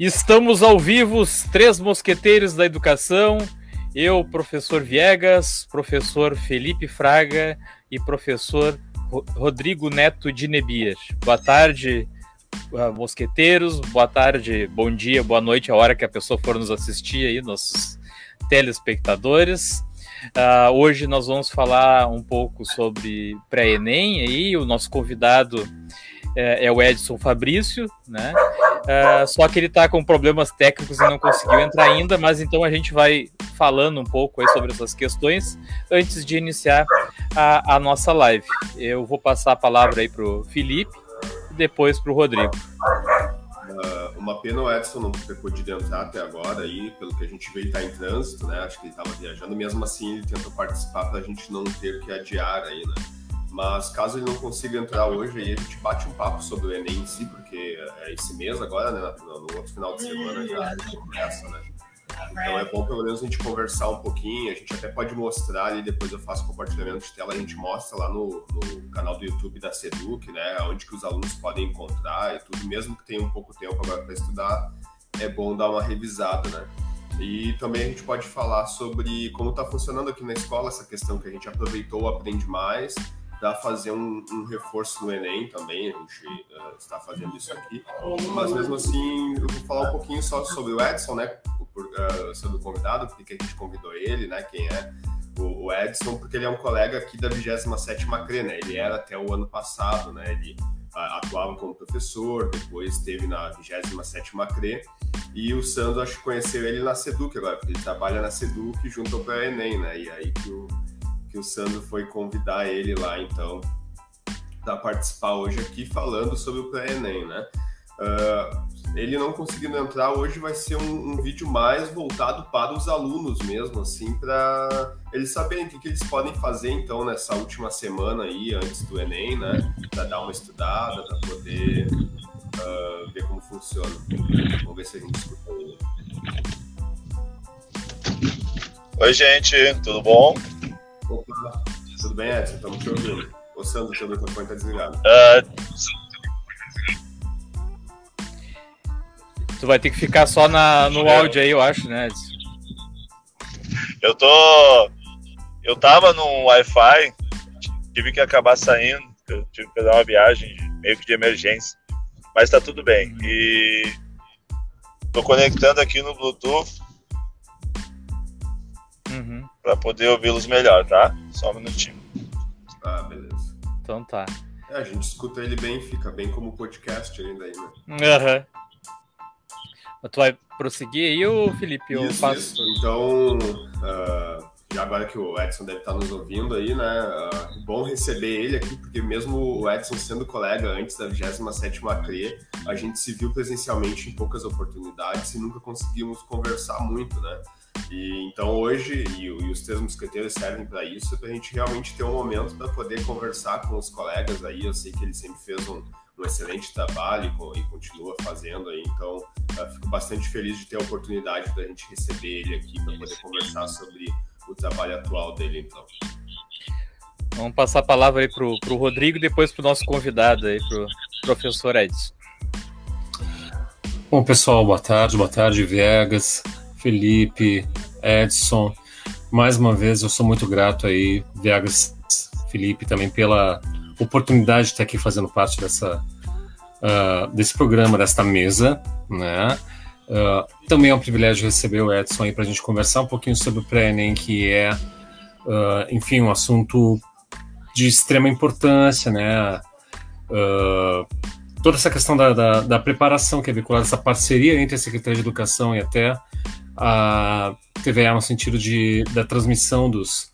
Estamos ao vivo, os três mosqueteiros da educação. Eu, professor Viegas, professor Felipe Fraga e professor Rodrigo Neto de Nebias. Boa tarde, ah, mosqueteiros. Boa tarde, bom dia, boa noite, a hora que a pessoa for nos assistir aí, nossos telespectadores. Uh, hoje nós vamos falar um pouco sobre pré-ENEM aí, o nosso convidado é, é o Edson Fabrício, né? Uh, só que ele está com problemas técnicos e não conseguiu entrar ainda, mas então a gente vai falando um pouco aí sobre essas questões antes de iniciar a, a nossa live. Eu vou passar a palavra aí para o Felipe e depois para o Rodrigo. Uh, uma pena o Edson não ter podido entrar até agora aí, pelo que a gente vê ele está em trânsito, né? Acho que ele estava viajando, mesmo assim ele tentou participar para a gente não ter que adiar aí, né? Mas caso ele não consiga entrar hoje, aí a gente bate um papo sobre o Enem em si, porque é esse mês agora, né? No, outro final de semana já começa, né? Então é bom pelo menos a gente conversar um pouquinho, a gente até pode mostrar ali, depois eu faço compartilhamento de tela, a gente mostra lá no, no canal do YouTube da Seduc, né? Onde que os alunos podem encontrar e tudo, mesmo que tenha um pouco tempo agora para estudar, é bom dar uma revisada, né? E também a gente pode falar sobre como está funcionando aqui na escola essa questão que a gente aproveitou Aprende Mais para fazer um, um, reforço no Enem também, a gente uh, está fazendo isso aqui. Mas mesmo assim, eu vou falar um pouquinho só sobre o Edson, né? Por, uh, convidado, porque a gente convidou ele, né? Quem é o, o Edson, porque ele é um colega aqui da 27ª CRE, né? Ele era até o ano passado, né? Ele uh, atuava como professor, depois esteve na 27ª CRE, e o Sandro, acho que conheceu ele na Seduc agora, porque ele trabalha na Seduc junto ao Enem, né? E aí que o que o Sandro foi convidar ele lá, então, para participar hoje aqui falando sobre o pré-ENEM, né? Uh, ele não conseguindo entrar hoje vai ser um, um, vídeo mais voltado para os alunos mesmo, assim, para eles saberem o que, que, eles podem fazer então nessa última semana aí antes do Enem, né? Para dar uma estudada, para poder uh, ver como funciona. Vamos ver se a gente escuta. Oi, gente, tudo bom? Tudo bem, Edson? Estamos te ouvindo. O Sandro, seu microfone está desligado. Uh, tu vai ter que ficar só na, no é. áudio aí, eu acho, né, Edson? Eu tô. Eu tava no Wi-Fi, tive que acabar saindo, tive que fazer uma viagem meio que de emergência. Mas tá tudo bem. E tô conectando aqui no Bluetooth para poder ouvi-los melhor, tá? Só um minutinho. Ah, beleza. Então tá. É, a gente escuta ele bem, fica bem como podcast ainda aí, né? Aham. Uhum. Tu vai prosseguir aí, ou Felipe? Eu isso, faço... isso. Então, uh, agora que o Edson deve estar nos ouvindo aí, né? Uh, bom receber ele aqui, porque mesmo o Edson sendo colega antes da 27ª CRE, a gente se viu presencialmente em poucas oportunidades e nunca conseguimos conversar muito, né? E então hoje, e, e os três mosqueteiros servem para isso, para a gente realmente ter um momento para poder conversar com os colegas aí. Eu sei que ele sempre fez um, um excelente trabalho e, e, continua fazendo aí, então fico bastante feliz de ter a oportunidade da gente receber ele aqui para poder conversar sobre o trabalho atual dele, então. Vamos passar a palavra aí para o Rodrigo e depois para o nosso convidado aí, para o professor Edson. Bom, pessoal, boa tarde, boa tarde, Viegas. Felipe, Edson. Mais uma vez, eu sou muito grato aí, Viagas, Felipe, também pela oportunidade de estar aqui fazendo parte dessa, uh, desse programa, desta mesa, né? Uh, também é um privilégio receber o Edson aí para a gente conversar um pouquinho sobre o pré-ENEM, que é, uh, enfim, um assunto de extrema importância, né? toda essa questão da, da, da, preparação que é vinculada, essa parceria entre a Secretaria de Educação e até a TVA no sentido de, da transmissão dos,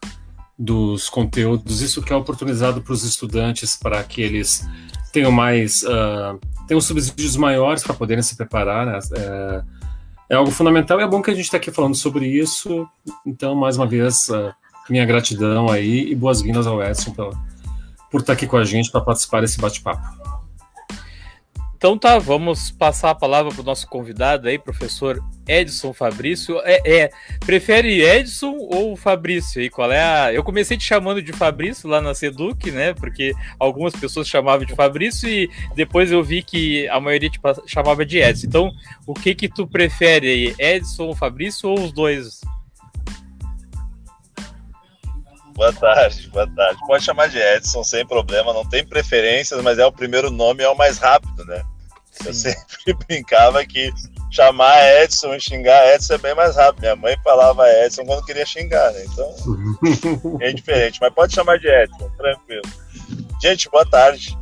dos conteúdos, isso que é oportunizado para os estudantes para que eles tenham mais uh, tenham subsídios maiores para poderem se preparar, né? é, é, algo fundamental e é bom que a gente está aqui falando sobre isso. Então, mais uma vez, uh, minha gratidão aí e boas-vindas ao Edson pra, por estar tá aqui com a gente para participar desse bate-papo. Então tá, vamos passar a palavra para o nosso convidado aí, professor Edson Fabrício. É, é, prefere Edson ou Fabrício? E qual é a? Eu comecei te chamando de Fabrício lá na Seduc, né? Porque algumas pessoas chamavam de Fabrício e depois eu vi que a maioria te chamava de Edson. Então, o que que tu prefere aí, Edson ou Fabrício ou os dois? Boa tarde, boa tarde. Pode chamar de Edson sem problema, não tem preferências, mas é o primeiro nome é o mais rápido, né? Sim. Eu sempre brincava que chamar Edson e xingar Edson é bem mais rápido. Minha mãe falava Edson quando queria xingar, né? Então é diferente, mas pode chamar de Edson, tranquilo. Gente, boa tarde.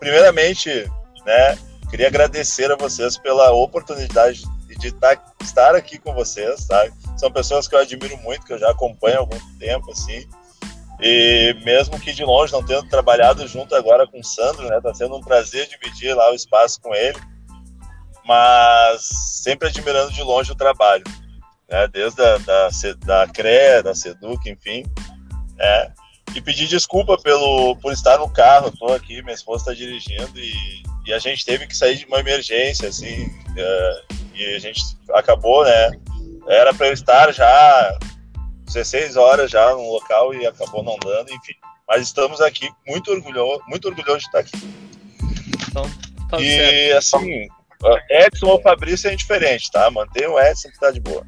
Primeiramente, né, queria agradecer a vocês pela oportunidade de tá, estar aqui com vocês, tá? São pessoas que eu admiro muito, que eu já acompanho há algum tempo, assim. E mesmo que de longe, não tendo trabalhado junto agora com o Sandro, né? Tá sendo um prazer dividir lá o espaço com ele. Mas sempre admirando de longe o trabalho, né? Desde a, da, da CRE, da SEDUC, enfim. É. E pedir desculpa pelo, por estar no carro, tô aqui, minha esposa está dirigindo e, e, a gente teve que sair de uma emergência, assim, uh, e a gente acabou, né? Era para eu estar já 16 horas já no local e acabou não dando, enfim. Mas estamos aqui muito orgulhoso, muito orgulhoso de estar aqui. Então, tá e certo. assim, Edson ou Fabrício é diferente, tá? Mantém o Edson que tá de boa.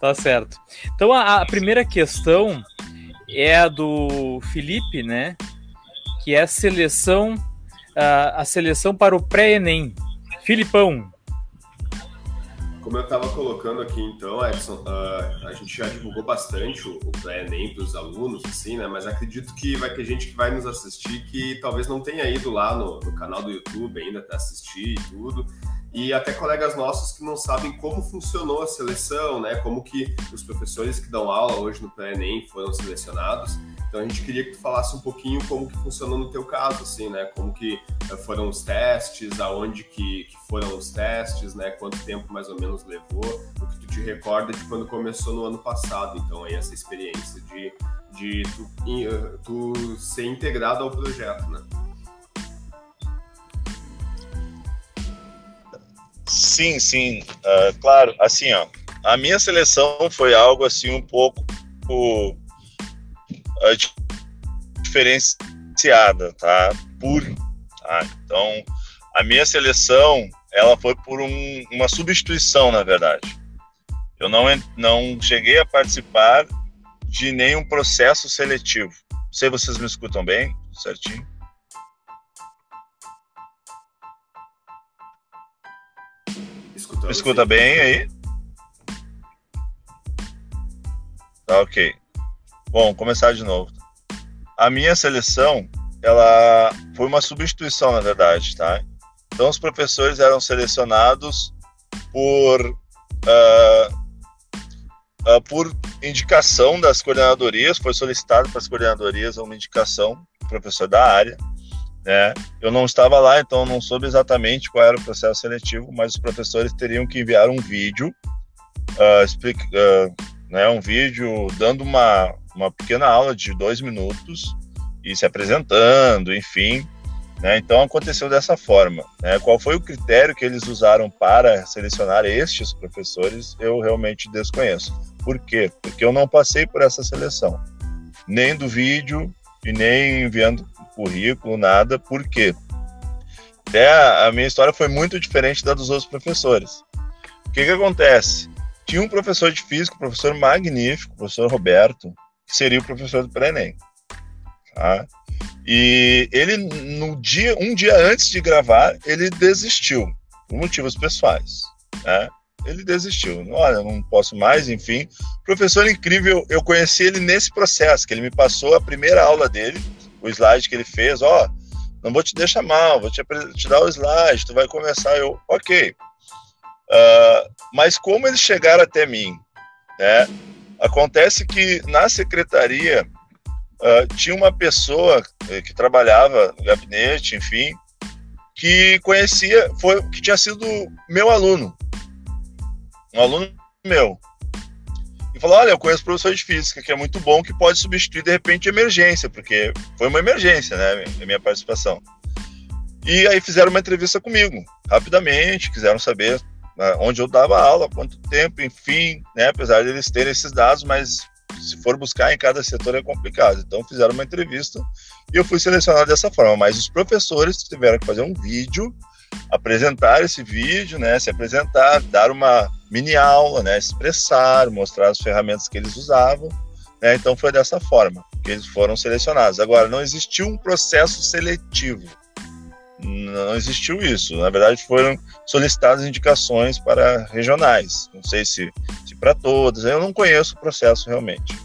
Tá certo. Então a, a primeira questão é a do Felipe, né? Que é a seleção, a, a seleção para o pré-ENEM. Filipão, como eu estava colocando aqui, então, Edson, uh, a gente já divulgou bastante o, o pré-ENEM para os alunos, assim, né? Mas acredito que vai ter gente que vai nos assistir que talvez não tenha ido lá no, no canal do YouTube ainda para assistir e tudo. E até colegas nossos que não sabem como funcionou a seleção, né? Como que os professores que dão aula hoje no pré-ENEM foram selecionados. Então a gente queria que tu falasse um pouquinho como que funcionou no teu caso, assim, né? Como que eh, foram os testes, aonde que, que foram os testes, né? Quanto tempo mais ou menos levou, o que tu te recorda de quando começou no ano passado, então aí essa experiência de, de tu, eh, tu ser integrado ao projeto, né? Sim, sim, uh, claro, assim, ó, a minha seleção foi algo assim um pouco diferenciada, tá? Por, tá? Então, a minha seleção, ela foi por um, uma substituição, na verdade. Eu não, não cheguei a participar de nenhum processo seletivo. Não sei se vocês me escutam bem, certinho? Escutando, me escuta bem aí? Tá ok. Bom, começar de novo. A minha seleção, ela foi uma substituição, na verdade, tá? Então, os professores eram selecionados por, uh, uh, por indicação das coordenadorias, foi solicitado para as coordenadorias uma indicação professor da área, né? Eu não estava lá, então não soube exatamente qual era o processo seletivo, mas os professores teriam que enviar um vídeo, uh, explica, né, um vídeo dando uma, uma pequena aula de dois minutos e se apresentando, enfim. Né? Então aconteceu dessa forma. Né? Qual foi o critério que eles usaram para selecionar estes professores? Eu realmente desconheço. Por quê? Porque eu não passei por essa seleção, nem do vídeo e nem enviando currículo, nada. Por quê? Até a, minha história foi muito diferente da dos outros professores. O que, que acontece? Tinha um professor de física, um professor magnífico, professor Roberto, seria o professor do pré-ENEM. Tá? E ele, no dia, um dia antes de gravar, ele desistiu, por motivos pessoais. Né? Ele desistiu. Olha, não posso mais, enfim. Professor incrível, eu conheci ele nesse processo, que ele me passou a primeira aula dele, o slide que ele fez, ó, não vou te deixar mal, vou te, te dar o slide, tu vai começar, eu, ok. Uh, mas como eles chegaram até mim, né? Acontece que na secretaria uh, tinha uma pessoa eh, que trabalhava no gabinete, enfim, que conhecia, foi que tinha sido meu aluno, um aluno meu. E falou: Olha, eu conheço professor de física, que é muito bom, que pode substituir de repente emergência, porque foi uma emergência, né? A minha participação. E aí fizeram uma entrevista comigo, rapidamente, quiseram saber onde eu dava aula, quanto tempo, enfim, né, apesar de eles terem esses dados, mas se for buscar em cada setor é complicado. Então fizeram uma entrevista e eu fui selecionado dessa forma. Mas os professores tiveram que fazer um vídeo, apresentar esse vídeo, né, se apresentar, dar uma mini aula, né, expressar, mostrar as ferramentas que eles usavam. Né, então foi dessa forma que eles foram selecionados. Agora não existiu um processo seletivo. Não existiu isso. Na verdade, foram solicitadas indicações para regionais. Não sei se, se para todas. Eu não conheço o processo realmente.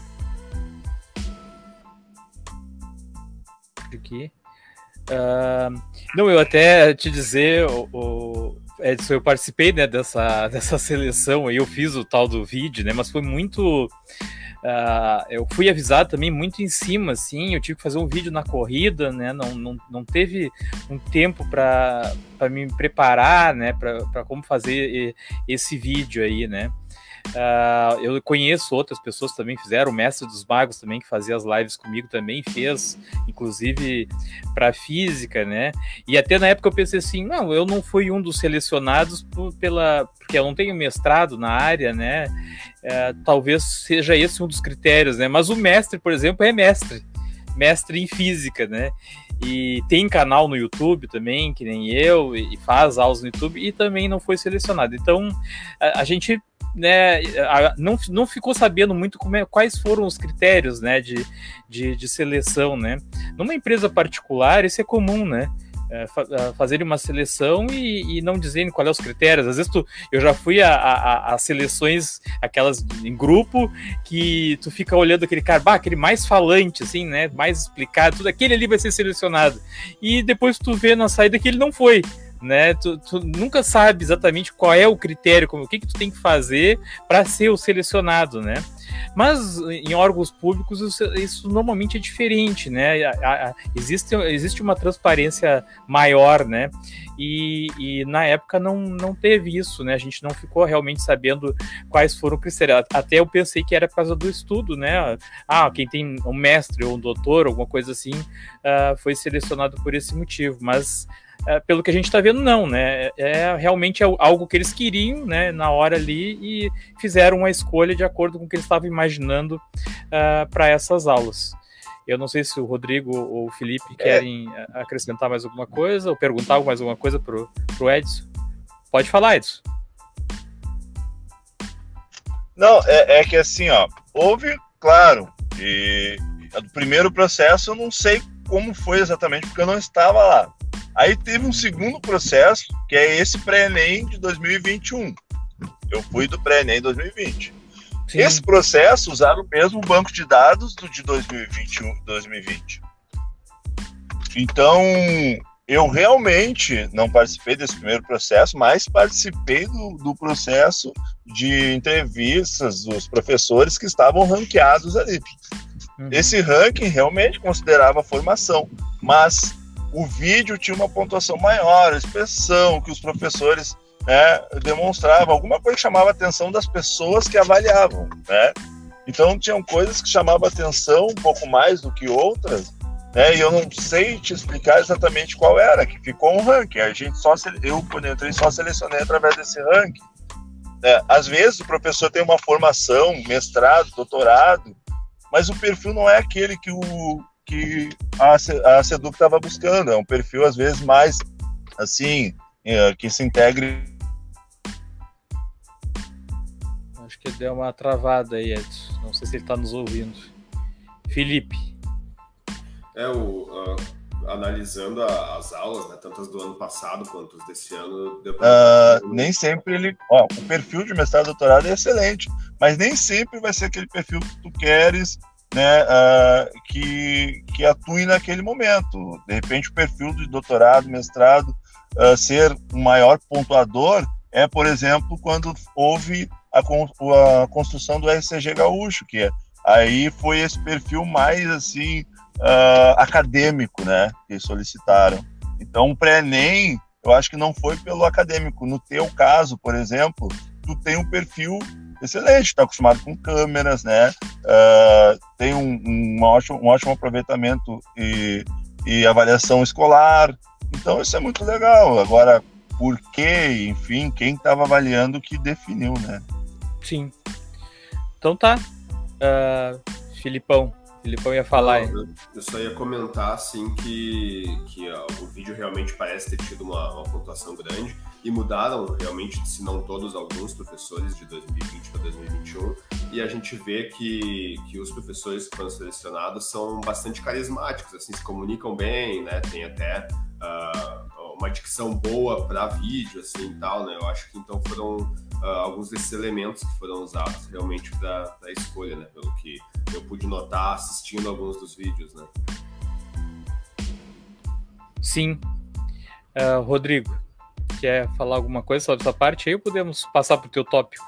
Aqui. Uh, não, eu até te dizer, o, o, Edson, eu participei né, dessa, dessa seleção eu fiz o tal do vídeo, né? Mas foi muito Uh, eu fui avisado também muito em cima, assim, eu tive que fazer um vídeo na corrida, né? Não, não, não teve um tempo para me preparar, né? Para como fazer esse vídeo aí, né? Uh, eu conheço outras pessoas que também fizeram, o Mestre dos Magos também, que fazia as lives comigo, também fez, inclusive para física, né? E até na época eu pensei assim: não, eu não fui um dos selecionados pela, porque eu não tenho mestrado na área, né? Uh, talvez seja esse um dos critérios, né? Mas o mestre, por exemplo, é mestre, mestre em física, né? e tem canal no YouTube também, que nem eu, e faz aulas no YouTube, e também não foi selecionado. Então, a, a gente né, não, não ficou sabendo muito é, quais foram os critérios né, de, de, de, seleção. Né? Numa empresa particular, isso é comum, né? É, fazerem uma seleção e, e, não dizendo qual é os critérios. Às vezes tu, eu já fui a, a, a, seleções, aquelas em grupo, que tu fica olhando aquele cara, bah, aquele mais falante, assim, né? Mais explicado, tudo aquele ali vai ser selecionado. E depois tu vê na saída que ele não foi né? Tu, tu, nunca sabe exatamente qual é o critério, como, o que, que tu tem que fazer para ser o selecionado, né? Mas em órgãos públicos isso, isso normalmente é diferente, né? A, a, existe, existe uma transparência maior, né? E, e, na época não, não teve isso, né? A gente não ficou realmente sabendo quais foram os critérios. Até eu pensei que era por causa do estudo, né? Ah, quem tem um mestre ou um doutor, alguma coisa assim, uh, foi selecionado por esse motivo, mas pelo que a gente está vendo, não, né? É, é realmente algo que eles queriam, né, na hora ali e fizeram uma escolha de acordo com o que eles estavam imaginando uh, é, para essas aulas. Eu não sei se o Rodrigo ou o Felipe é. querem é. acrescentar mais alguma coisa ou perguntar mais alguma coisa para o Edson. Pode falar, Edson. Não, é, é que assim, ó, houve, claro, e do primeiro processo eu não sei como foi exatamente, porque eu não estava lá. Aí teve um segundo processo, que é esse pré-ENEM de 2021. Eu fui do pré-ENEM 2020. Sim. Esse processo usaram o mesmo banco de dados do de 2021, 2020. Então, eu realmente não participei desse primeiro processo, mas participei do, do processo de entrevistas dos professores que estavam ranqueados ali. Uhum. Esse ranking realmente considerava formação, mas o vídeo tinha uma pontuação maior, a expressão que os professores né, demonstravam, alguma coisa que chamava a atenção das pessoas que avaliavam, né? Então tinham coisas que chamavam atenção um pouco mais do que outras, né? E eu não sei te explicar exatamente qual era, que ficou um ranking. A gente só eu quando entrei só selecionei através desse ranking. É, às vezes o professor tem uma formação, mestrado, doutorado, mas o perfil não é aquele que o que a, a Seduc estava buscando. É um perfil, às vezes, mais assim, é, que se integre. Acho que deu uma travada aí, Edson. Não sei se ele está nos ouvindo. Felipe. É, o, uh, analisando a, as aulas, né, tanto as do ano passado quanto as desse ano. Uh, nem sempre ele. Ó, o perfil de mestrado e doutorado é excelente, mas nem sempre vai ser aquele perfil que tu queres né, uh, que, que atue naquele momento. De repente, o perfil de doutorado, mestrado, uh, ser um maior pontuador é, por exemplo, quando houve a, a construção do RCG Gaúcho, que aí foi esse perfil mais assim uh, acadêmico, né, que solicitaram. Então, o pré-ENEM, eu acho que não foi pelo acadêmico. No teu caso, por exemplo, tu tem um perfil excelente, está acostumado com câmeras, né? Uh, tem um, um, ótimo, um ótimo aproveitamento e, e avaliação escolar, Então isso é muito legal. Agora, por quê? Enfim, quem estava avaliando que definiu, né? Sim. Então tá. Uh, Filipão, Filipão ia falar. Não, eu, eu, só ia comentar assim que, que uh, o vídeo realmente parece ter tido uma, uma, pontuação grande e mudaram realmente, se não todos, alguns professores de 2020 para 2021. E a gente vê que, que os professores que foram selecionados são bastante carismáticos, assim, se comunicam bem, né? Tem até uh, uma dicção boa para vídeo, assim, e tal, né? Eu acho que então foram uh, alguns desses elementos que foram usados realmente para a escolha, né? Pelo que eu pude notar assistindo alguns dos vídeos, né? Sim. Uh, Rodrigo, quer falar alguma coisa sobre essa parte aí ou podemos passar para o teu tópico?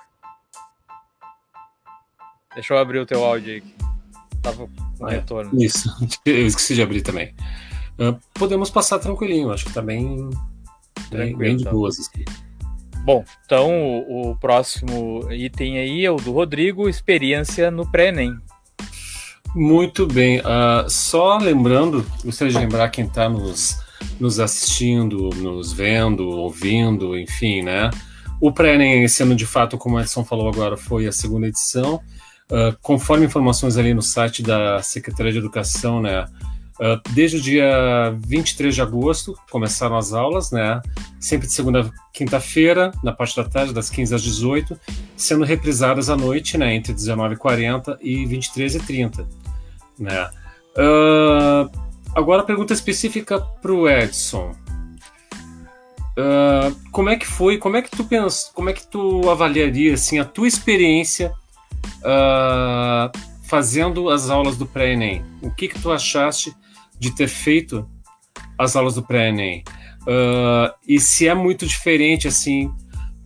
Deixa eu abrir o teu áudio aí. Tava com é, retorno. Isso, eu esqueci de abrir também. Uh, podemos passar tranquilinho, acho que tá bem, bem, bem de então. boas. Assim. Bom, então o, o, próximo item aí é o do Rodrigo, experiência no pré-ENEM. Muito bem. Uh, só lembrando, gostaria de lembrar quem está nos, nos assistindo, nos vendo, ouvindo, enfim, né? O pré-ENEM esse ano, de fato, como o Edson falou agora, foi a segunda edição. Uh, conforme informações ali no site da Secretaria de Educação, né? Uh, desde o dia 23 de agosto começaram as aulas, né? Sempre de segunda a quinta-feira, na parte da tarde, das 15 às 18, sendo reprisadas à noite, né? Entre 19h40 e 23h30, né? Uh, agora, pergunta específica para o Edson. Uh, como é que foi? Como é que tu pensa? Como é que tu avaliaria assim a tua experiência fazendo as aulas do pré-ENEM? O que que tu achaste de ter feito as aulas do pré-ENEM. Uh, e se é muito diferente, assim,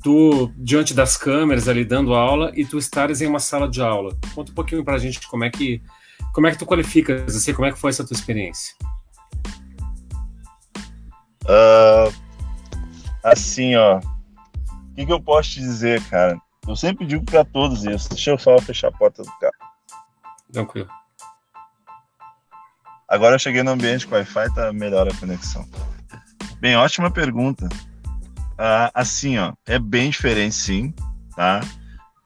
tu diante das câmeras ali dando aula e tu estares em uma sala de aula. Conta um pouquinho pra gente como é que, como é que tu qualificas, assim, como é que foi essa tua experiência? Uh, assim, ó, o que, que eu posso te dizer, cara? Eu sempre digo para todos isso. Deixa eu só fechar a porta do carro. Tranquilo. Agora eu cheguei no ambiente com Wi-Fi, tá melhor a conexão. Bem, ótima pergunta. Ah, assim, ó, é bem diferente sim, tá?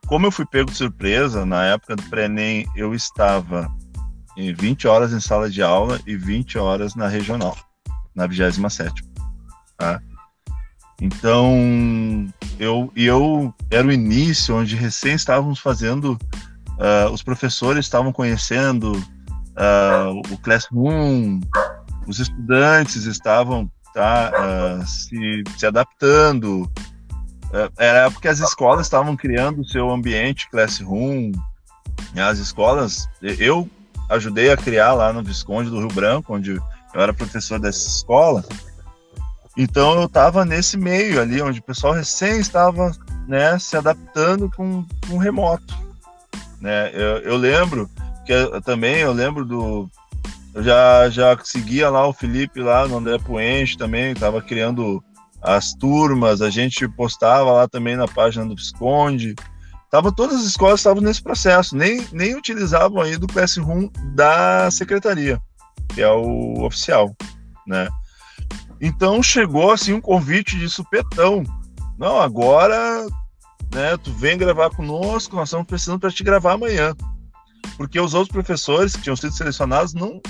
Como eu fui pego de surpresa, na época do pré-ENEM, eu estava em 20 horas em sala de aula e 20 horas na regional, na 27 tá? Então, eu, eu era o início onde recém estávamos fazendo, uh, os professores estavam conhecendo uh, o Classroom, os estudantes estavam tá, uh, se, se adaptando. Uh, era porque as escolas estavam criando o seu ambiente Classroom. As escolas, eu ajudei a criar lá no Visconde do Rio Branco, onde eu era professor dessa escola. Então eu estava nesse meio ali, onde o pessoal recém estava né, se adaptando com, com remoto. Né? Eu, eu lembro que eu, também eu lembro do. Eu já, já seguia lá o Felipe lá no André Puente também, estava criando as turmas, a gente postava lá também na página do Visconde. Tava, todas as escolas estavam nesse processo, nem, nem utilizavam aí do Classroom da secretaria, que é o oficial, né? Então chegou assim um convite de supetão. Não, agora, né, tu vem gravar conosco, nós estamos precisando para te gravar amanhã porque os outros professores que tinham sido selecionados não,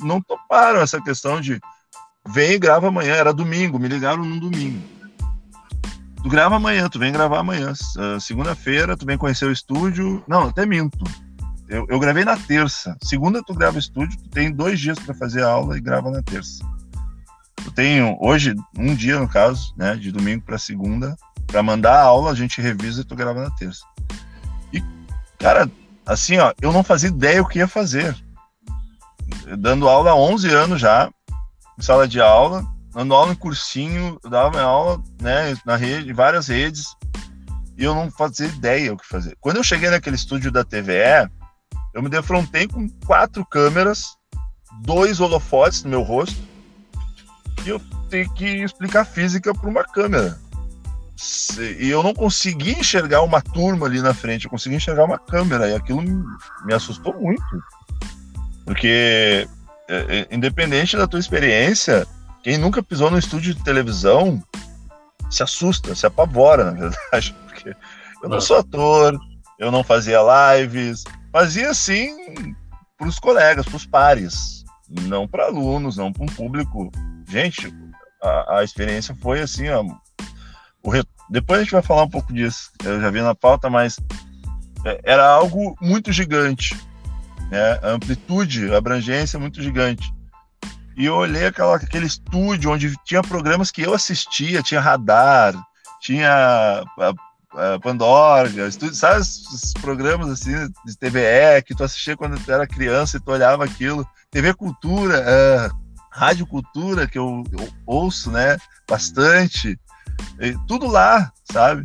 não toparam essa questão de vem e grava amanhã. Era domingo, me ligaram num domingo. Tu grava amanhã, tu vem gravar amanhã. Uh, Segunda-feira, tu vem conhecer o estúdio. Não, até minto. Eu, eu gravei na terça. Segunda, tu grava estúdio, tu tem dois dias para fazer a aula e grava na terça. Eu tenho hoje um dia, no caso, né, de domingo para segunda, para mandar a aula, a gente revisa e tu grava na terça. E, cara, assim, ó, eu não fazia ideia o que ia fazer. Dando aula há 11 anos já, em sala de aula, dando aula em cursinho, dava aula, né, na rede, em várias redes, e eu não fazia ideia o que fazer. Quando eu cheguei naquele estúdio da TVE, eu me defrontei com quatro câmeras, dois holofotes no meu rosto, e eu tenho que explicar física para uma câmera e eu não consegui enxergar uma turma ali na frente, eu consegui enxergar uma câmera, e aquilo me assustou muito. Porque, é, é, independente da tua experiência, quem nunca pisou no estúdio de televisão se assusta, se apavora, na verdade, porque eu não sou ator, eu não fazia lives, fazia assim para os colegas, para os pares, não para alunos, não para um público. Gente, a, a experiência foi assim, ó, re... depois a gente vai falar um pouco disso. Eu já vi na pauta, mas é, era algo muito gigante, né? Amplitude, abrangência muito gigante. E eu olhei aquela, aquele estúdio onde tinha programas que eu assistia, tinha Radar, tinha Pandorga, estúdio, sabe esses programas assim de TVE que tu assistia quando tu era criança e tu olhava aquilo, TV Cultura, uh, Rádio Cultura que eu, eu ouço, né, bastante, tudo lá, sabe?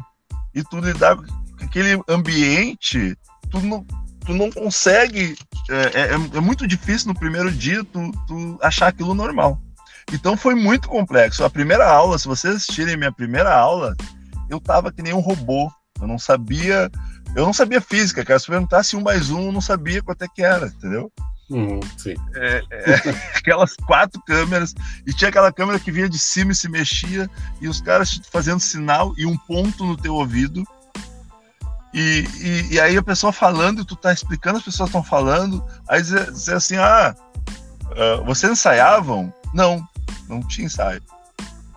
E tu lidar com aquele ambiente, tu não, tu não consegue. É, é, é, muito difícil no primeiro dia tu, tu achar aquilo normal. Então foi muito complexo. A primeira aula, se vocês assistirem minha primeira aula, eu tava que nem um robô. Eu não sabia. Eu não sabia física, cara. Se perguntasse um mais um, eu não sabia quanto é que era, entendeu? Uhum, é, é, aquelas quatro câmeras, e tinha aquela câmera que vinha de cima e se mexia, e os caras fazendo sinal e um ponto no teu ouvido, e, e, e, aí a pessoa falando, tu tá explicando, as pessoas estão falando, aí dizer, dizer assim, ah, uh, vocês ensaiavam? Não, não tinha ensaio.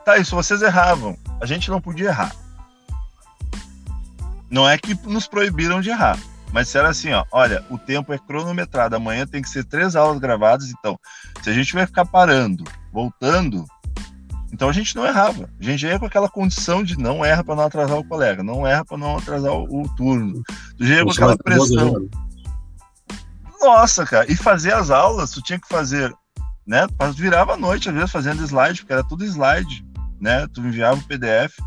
Tá, isso vocês erravam. A gente não podia errar. Não é que nos proibiram de errar, mas era assim, ó, olha, o tempo é cronometrado, amanhã tem que ser três aulas gravadas, então, se a gente vai ficar parando, voltando, então a gente não errava. A gente ia com aquela condição de não erra para não atrasar o colega, não erra para não atrasar o, o turno. Tu já ia com aquela pressão. Né? Nossa, cara, e fazer as aulas, tu tinha que fazer, né? Virava a noite, às vezes, fazendo slide, porque era tudo slide, né? Tu enviava o PDF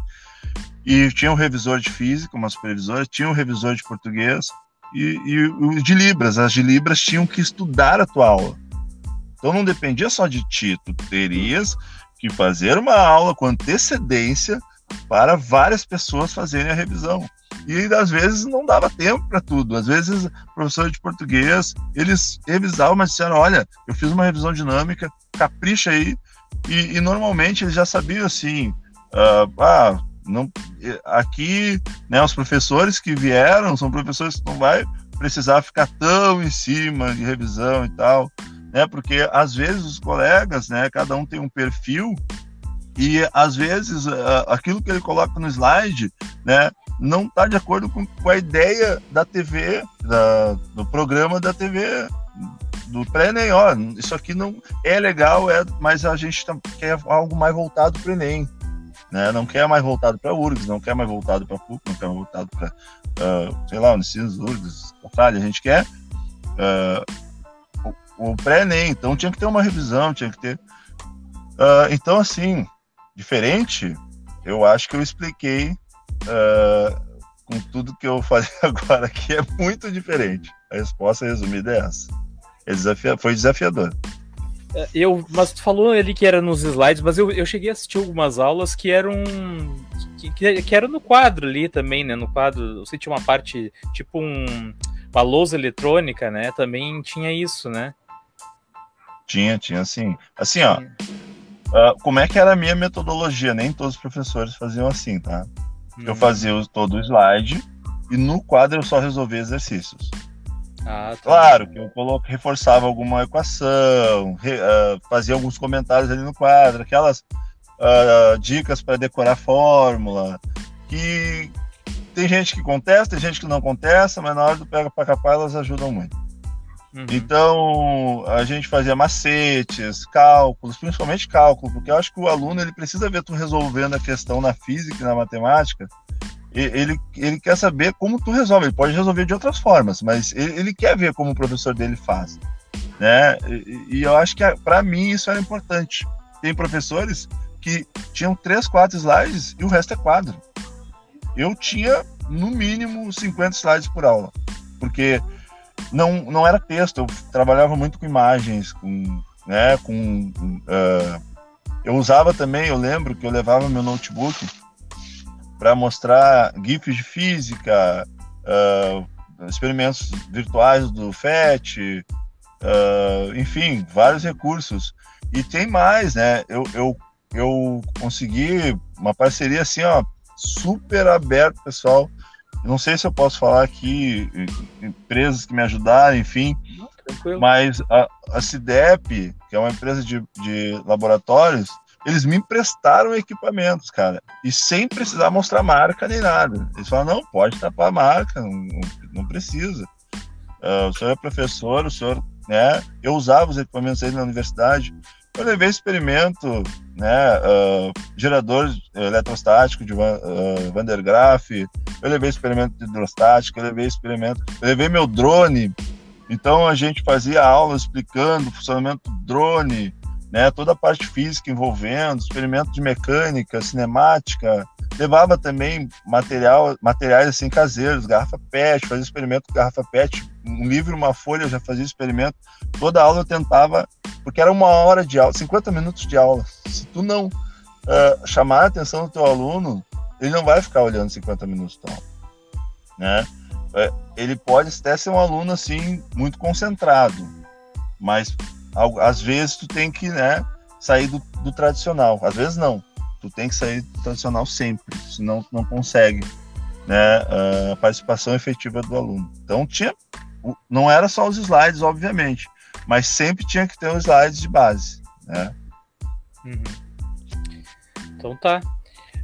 e tinha um revisor de física, uma supervisora, tinha um revisor de português e, e o de Libras. As de Libras tinham que estudar a tua aula. Então não dependia só de ti, tu terias que fazer uma aula com antecedência para várias pessoas fazerem a revisão. E às vezes não dava tempo para tudo. Às vezes, professor de português, eles revisavam, mas disseram: olha, eu fiz uma revisão dinâmica, capricha aí. E, e normalmente eles já sabiam assim: uh, ah, não, aqui, né, os professores que vieram são professores que não vai precisar ficar tão em cima de revisão e tal né? Porque às vezes os colegas, né? Cada um tem um perfil e às vezes aquilo que ele coloca no slide, né? Não está de acordo com, com, a ideia da TV, da, do programa da TV do pré-ENEM, ó, isso aqui não é legal, é, mas a gente tá, quer algo mais voltado para o Enem, né? Não quer mais voltado para URGS, não quer mais voltado para PUC, não quer mais voltado para, uh, sei lá, Unicinos, URGS, a gente quer uh, o pré-ENEM, então tinha que ter uma revisão, tinha que ter. Uh, então, assim, diferente, eu acho que eu expliquei com tudo que eu falei agora aqui, é muito diferente. A resposta resumida é essa. É. Foi desafiador. É, eu, mas tu falou ali que era nos slides, mas eu, eu cheguei a assistir algumas aulas que eram que, que, que era no quadro ali também, né? No quadro, você tinha uma parte tipo um, uma lousa eletrônica, né? Também tinha isso, né? Tinha, tinha sim. Assim, ó. Uh, como é que era a minha metodologia? Nem todos os professores faziam assim, tá? Hum. Eu fazia todo o slide e no quadro eu só resolvia exercícios. Ah, tá. Claro que eu coloco, reforçava alguma equação, re, uh, fazia alguns comentários ali no quadro, aquelas uh, dicas para decorar fórmula, que tem gente que contesta, tem gente que não contesta, mas na hora do pega para capar elas ajudam muito. Uhum. Então, a gente fazia macetes, cálculos, principalmente cálculo, porque eu acho que o aluno ele precisa ver tu resolvendo a questão na física e na matemática. Ele, ele quer saber como tu resolve. Ele pode resolver de outras formas, mas ele, ele quer ver como o professor dele faz. Né? E, e eu acho que para mim isso era importante. Tem professores que tinham três, quatro slides e o resto é quadro. Eu tinha no mínimo 50 slides por aula, porque não, não era texto, eu trabalhava muito com imagens, com, né, com uh, eu usava também, eu lembro que eu levava meu notebook para mostrar GIFs de física, uh, experimentos virtuais do FET, uh, enfim, vários recursos. E tem mais, né? Eu, eu eu consegui uma parceria assim, ó, super aberta, pessoal. não sei se eu posso falar aqui empresas que me ajudaram, enfim. Tranquilo. Mas a, a CIDEP, que é uma empresa de, de laboratórios, eles me emprestaram equipamentos, cara, e sem precisar mostrar marca nem nada. Eles falaram, não, pode tapar a marca, não, não precisa. Uh, o senhor é professor, o senhor, né? Eu usava os equipamentos aí na universidade. Eu levei experimento, né? Uh, gerador eletrostático de Van, uh, Van der Graaf, eu levei experimento de hidrostática, eu levei experimento, eu levei meu drone. Então a gente fazia aula explicando o funcionamento do drone, né? Toda a parte física envolvendo, experimento de mecânica, cinemática, levava também material, materiais assim caseiros, garrafa PET, fazia experimento com garrafa PET, um livro, uma folha, já fazia experimento. Toda aula eu tentava, porque era uma hora de aula, 50 minutos de aula. Se tu não uh, chamar a atenção do teu aluno, ele não vai ficar olhando 50 minutos de aula, né? É, ele pode até ser um aluno assim muito concentrado, mas às vezes tu tem que, né, sair do, do tradicional. Às vezes não Tu tem que sair do tradicional sempre, senão tu não consegue né, a participação efetiva do aluno. Então tinha, não era só os slides, obviamente, mas sempre tinha que ter os slides de base, né? Uhum. Então tá.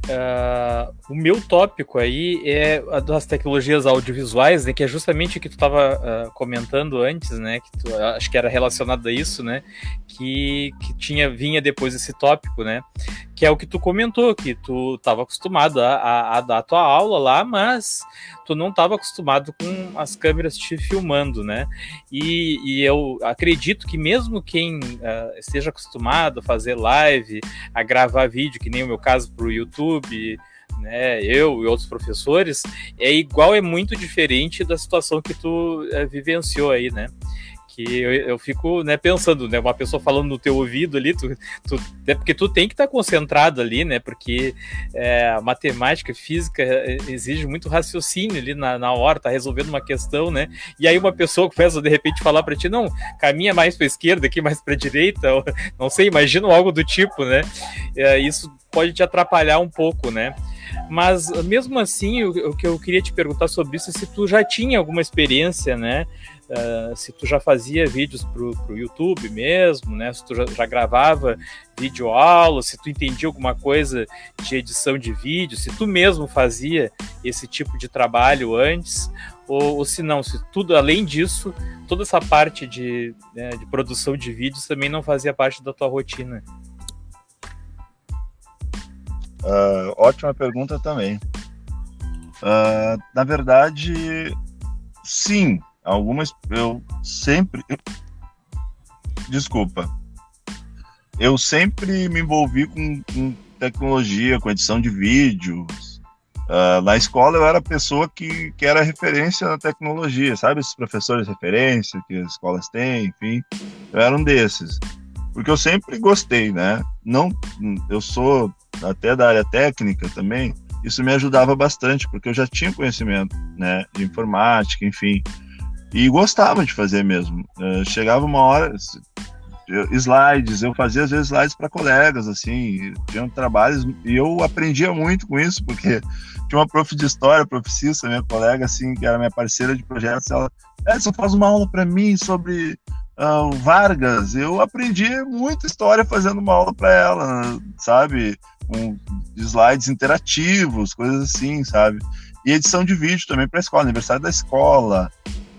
Uh, o meu tópico aí é das tecnologias audiovisuais, né, que é justamente o que tu estava uh, comentando antes, né, que tu, acho que era relacionado a isso, né, que, que tinha vinha depois esse tópico, né, que é o que tu comentou, que tu estava acostumado a, a, a, dar a tua aula lá, mas tu não estava acostumado com as câmeras te filmando, né? E, e eu acredito que mesmo quem uh, esteja acostumado a fazer live, a gravar vídeo, que nem o meu caso para o YouTube, né, eu e outros professores, é igual, é muito diferente da situação que tu uh, vivenciou aí, né? Que eu, eu, fico né, pensando, né, uma pessoa falando no teu ouvido ali, tu, tu, é porque tu tem que estar tá concentrado ali, né, porque é, matemática, física é, exige muito raciocínio ali na, na hora, tá resolvendo uma questão, né, e aí uma pessoa começa de repente falar para ti, não, caminha mais para esquerda, aqui mais para direita, ou, não sei, imagina algo do tipo, né, é, isso pode te atrapalhar um pouco, né, mas mesmo assim, o, o que eu queria te perguntar sobre isso é se tu já tinha alguma experiência, né, Uh, se tu já fazia vídeos pro, pro YouTube mesmo, né? Se tu já, já gravava vídeo aula, se tu entendia alguma coisa de edição de vídeo, se tu mesmo fazia esse tipo de trabalho antes, ou, ou se não, se tudo além disso, toda essa parte de, né, de produção de vídeos também não fazia parte da tua rotina. Uh, ótima pergunta também. Uh, na verdade, sim, Algumas eu sempre. Desculpa. Eu sempre me envolvi com, com tecnologia, com edição de vídeos. Uh, na escola eu era a pessoa que, que era referência na tecnologia, sabe? Esses professores referência que as escolas têm, enfim. Eu era um desses. Porque eu sempre gostei, né? Não, eu sou até da área técnica também. Isso me ajudava bastante, porque eu já tinha conhecimento, né? De informática, enfim. E gostava de fazer mesmo. Uh, chegava uma hora, slides, eu fazia às vezes slides para colegas, assim, tinham trabalhos, e eu aprendia muito com isso, porque tinha uma prof de história, prof. Cissa, minha colega, assim, que era minha parceira de projetos, ela, você faz uma aula para mim sobre uh, Vargas, eu aprendi muita história fazendo uma aula para ela, sabe, com slides interativos, coisas assim, sabe, e edição de vídeo também para a escola, aniversário da escola,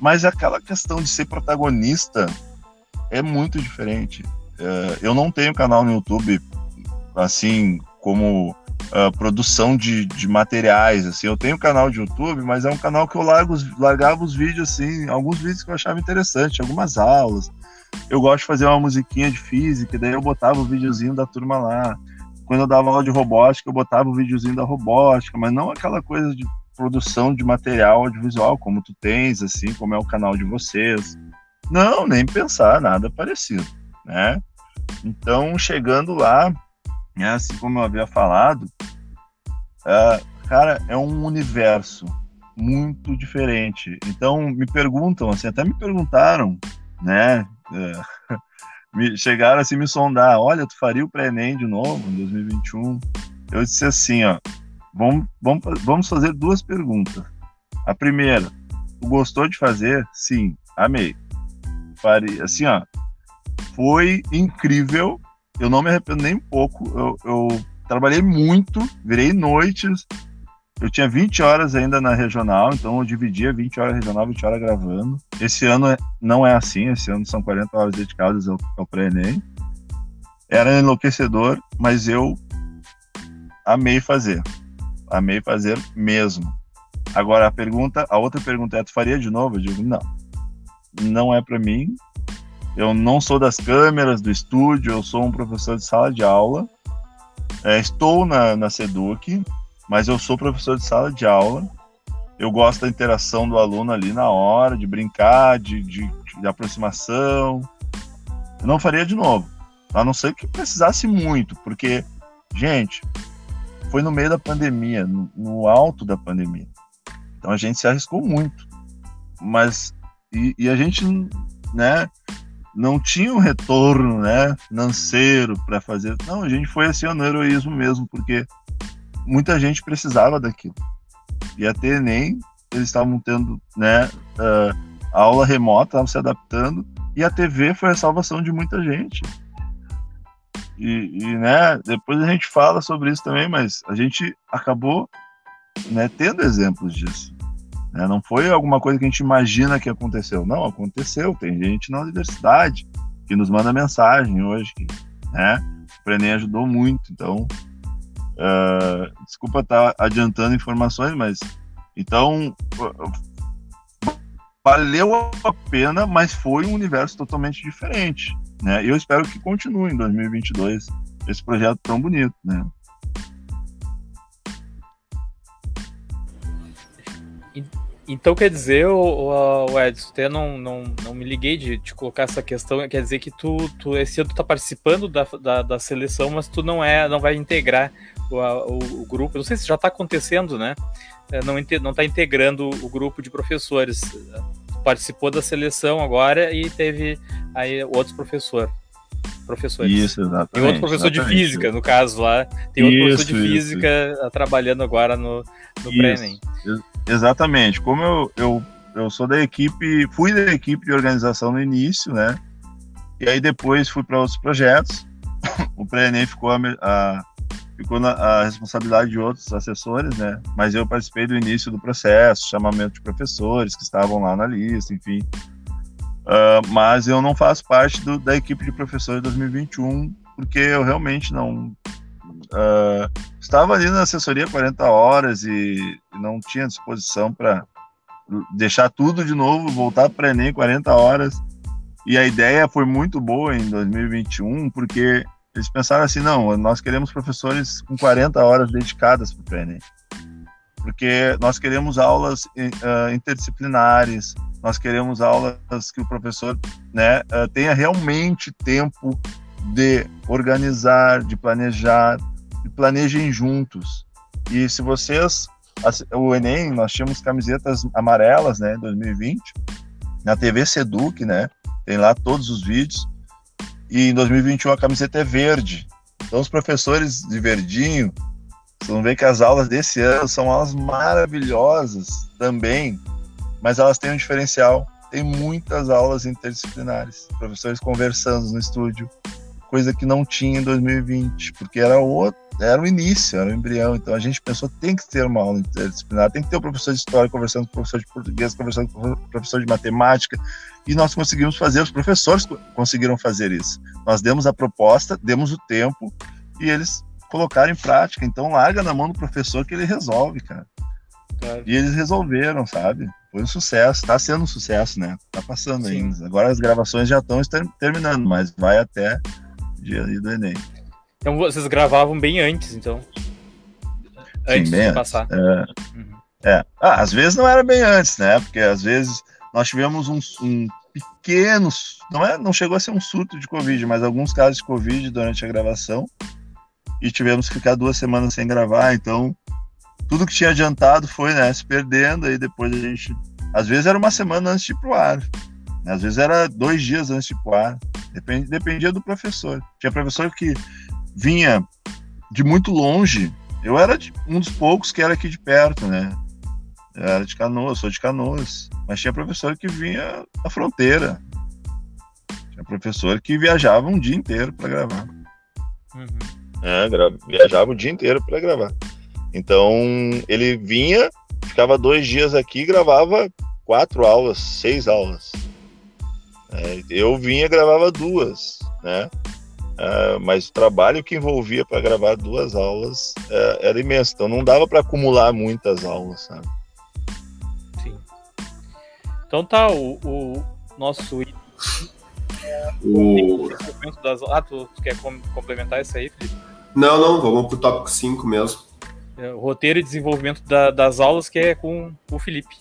mas aquela questão de ser protagonista é muito diferente. É, eu não tenho canal no YouTube assim como uh, produção de, de, materiais. Assim, eu tenho canal de YouTube, mas é um canal que eu largo, largava os vídeos assim, alguns vídeos que eu achava interessante, algumas aulas. Eu gosto de fazer uma musiquinha de física, daí eu botava o videozinho da turma lá. Quando eu dava aula de robótica, eu botava o videozinho da robótica, mas não aquela coisa de produção de material audiovisual, como tu tens, assim, como é o canal de vocês. Não, nem pensar, nada parecido, né? Então, chegando lá, né, assim como eu havia falado, uh, cara, é um universo muito diferente. Então, me perguntam, assim, até me perguntaram, né, uh, me, chegaram assim me sondar, olha, tu faria o pré-ENEM de novo em 2021? Eu disse assim, ó, vamos, vamos, vamos fazer duas perguntas. A primeira, tu gostou de fazer? Sim, amei. Faria, assim, ó, foi incrível, eu não me arrependo nem um pouco, eu, eu trabalhei muito, virei noites, eu tinha 20 horas ainda na regional, então eu dividia 20 horas regional, 20 horas gravando. Esse ano é, não é assim, esse ano são 40 horas dedicadas ao, ao pré-ENEM. Era enlouquecedor, mas eu amei fazer. Amei fazer mesmo. Agora a pergunta, a outra pergunta é: tu faria de novo? Eu digo, não. Não é para mim. Eu não sou das câmeras, do estúdio, eu sou um professor de sala de aula. É, estou na, na SEDUC, mas eu sou professor de sala de aula. Eu gosto da interação do aluno ali na hora, de brincar, de, de, de aproximação. Eu não faria de novo, a não ser que precisasse muito, porque, gente, foi no meio da pandemia, no, no alto da pandemia. Então a gente se arriscou muito. Mas, e, e a gente, né, não tinha um retorno, né, financeiro para fazer. Não, a gente foi assim no heroísmo mesmo, porque muita gente precisava daquilo. E até Enem, eles estavam tendo né, uh, aula remota, estavam se adaptando, e a TV foi a salvação de muita gente. E, e, né, depois a gente fala sobre isso também, mas a gente acabou né, tendo exemplos disso. Né? Não foi alguma coisa que a gente imagina que aconteceu. Não, aconteceu. Tem gente na universidade que nos manda mensagem hoje que né, o Enem ajudou muito. Então, Uh, desculpa estar adiantando informações, mas então valeu a pena, mas foi um universo totalmente diferente, né? Eu espero que continue em 2022 esse projeto tão bonito, né? Então quer dizer, o, o Edson, até não, não, não me liguei de te colocar essa questão, quer dizer que tu, tu esse ano tu tá participando da, da, da seleção, mas tu não é, não vai integrar o, o, o grupo. Não sei se já está acontecendo, né? É, não está integrando o grupo de professores. Participou da seleção agora e teve aí outros professor, professores. Isso, exatamente. Tem outro professor exatamente. de física, no caso lá. Tem outro isso, professor de física isso. trabalhando agora no, no. Exatamente. Como eu, eu, eu sou da equipe, fui da equipe de organização no início, né? E aí depois fui para outros projetos. O pré ficou a, a, ficou na a responsabilidade de outros assessores, né? Mas eu participei do início do processo, chamamento de professores que estavam lá na lista, enfim. Uh, mas eu não faço parte do, da equipe de professores 2021 porque eu realmente não uh, estava ali na assessoria 40 horas e, e não tinha disposição para deixar tudo de novo, voltar para Enem 40 horas. E a ideia foi muito boa em 2021, porque eles pensaram assim, não, nós queremos professores com 40 horas dedicadas para o PNE. Porque nós queremos aulas uh, interdisciplinares, nós queremos aulas que o professor né, uh, tenha realmente tempo de organizar, de planejar, e planejem juntos. E se vocês, o Enem, nós tínhamos camisetas amarelas, né, 2020, na TV Seduc, né, tem lá todos os vídeos, e em 2021 a camiseta é verde. Então os professores de verdinho, vocês vão ver que as aulas desse ano são aulas maravilhosas também, mas elas têm um diferencial. Tem muitas aulas interdisciplinares, professores conversando no estúdio, coisa que não tinha em 2020, porque era o, era o início, era o embrião. Então a gente pensou tem que ter uma aula interdisciplinar, tem que ter o um professor de história conversando com o professor de português, conversando com o professor de matemática, e nós conseguimos fazer, os professores conseguiram fazer isso. Nós demos a proposta, demos o tempo, e eles colocaram em prática. Então larga na mão do professor que ele resolve, cara. Claro. E eles resolveram, sabe? Foi um sucesso, está sendo um sucesso, né? Tá passando Sim. ainda. Agora as gravações já estão terminando, mas vai até dia do Enem. Então vocês gravavam bem antes, então? Antes Sim, de passar. É, uhum. é. Ah, às vezes não era bem antes, né? Porque às vezes nós tivemos um, um pequeno, não, é, não chegou a ser um surto de Covid, mas alguns casos de Covid durante a gravação e tivemos que ficar duas semanas sem gravar, então tudo que tinha adiantado foi né, se perdendo, aí depois a gente. Às vezes era uma semana antes de ir pro ar? Às vezes era dois dias antes de ir pro ar. Depend, dependia do professor. Tinha professor que vinha de muito longe. Eu era de, um dos poucos que era aqui de perto, né? Eu era de Canoas, sou de Canoas. Mas tinha professor que vinha da fronteira. Tinha professor que viajava um dia inteiro para gravar. Uhum. É, viajava o dia inteiro para gravar. Então ele vinha, ficava dois dias aqui e gravava quatro aulas, seis aulas. É, eu vinha e gravava duas, né? É, mas o trabalho que envolvia para gravar duas aulas é, era imenso. Então não dava para acumular muitas aulas, sabe? Sim. Então tá, o, o nosso. O... Das... Ah, tu, tu quer complementar isso aí, Felipe? Não, não, vamos pro tópico 5 mesmo. É, o roteiro e desenvolvimento da, das aulas que é com o Felipe.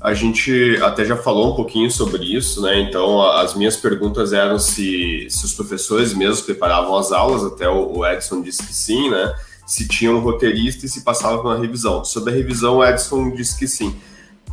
A gente até já falou um pouquinho sobre isso, né? Então, as minhas perguntas eram se, se os professores mesmos preparavam as aulas, até o Edson disse que sim, né? Se tinha um roteirista e se passava uma revisão. Sobre a revisão, o Edson disse que sim.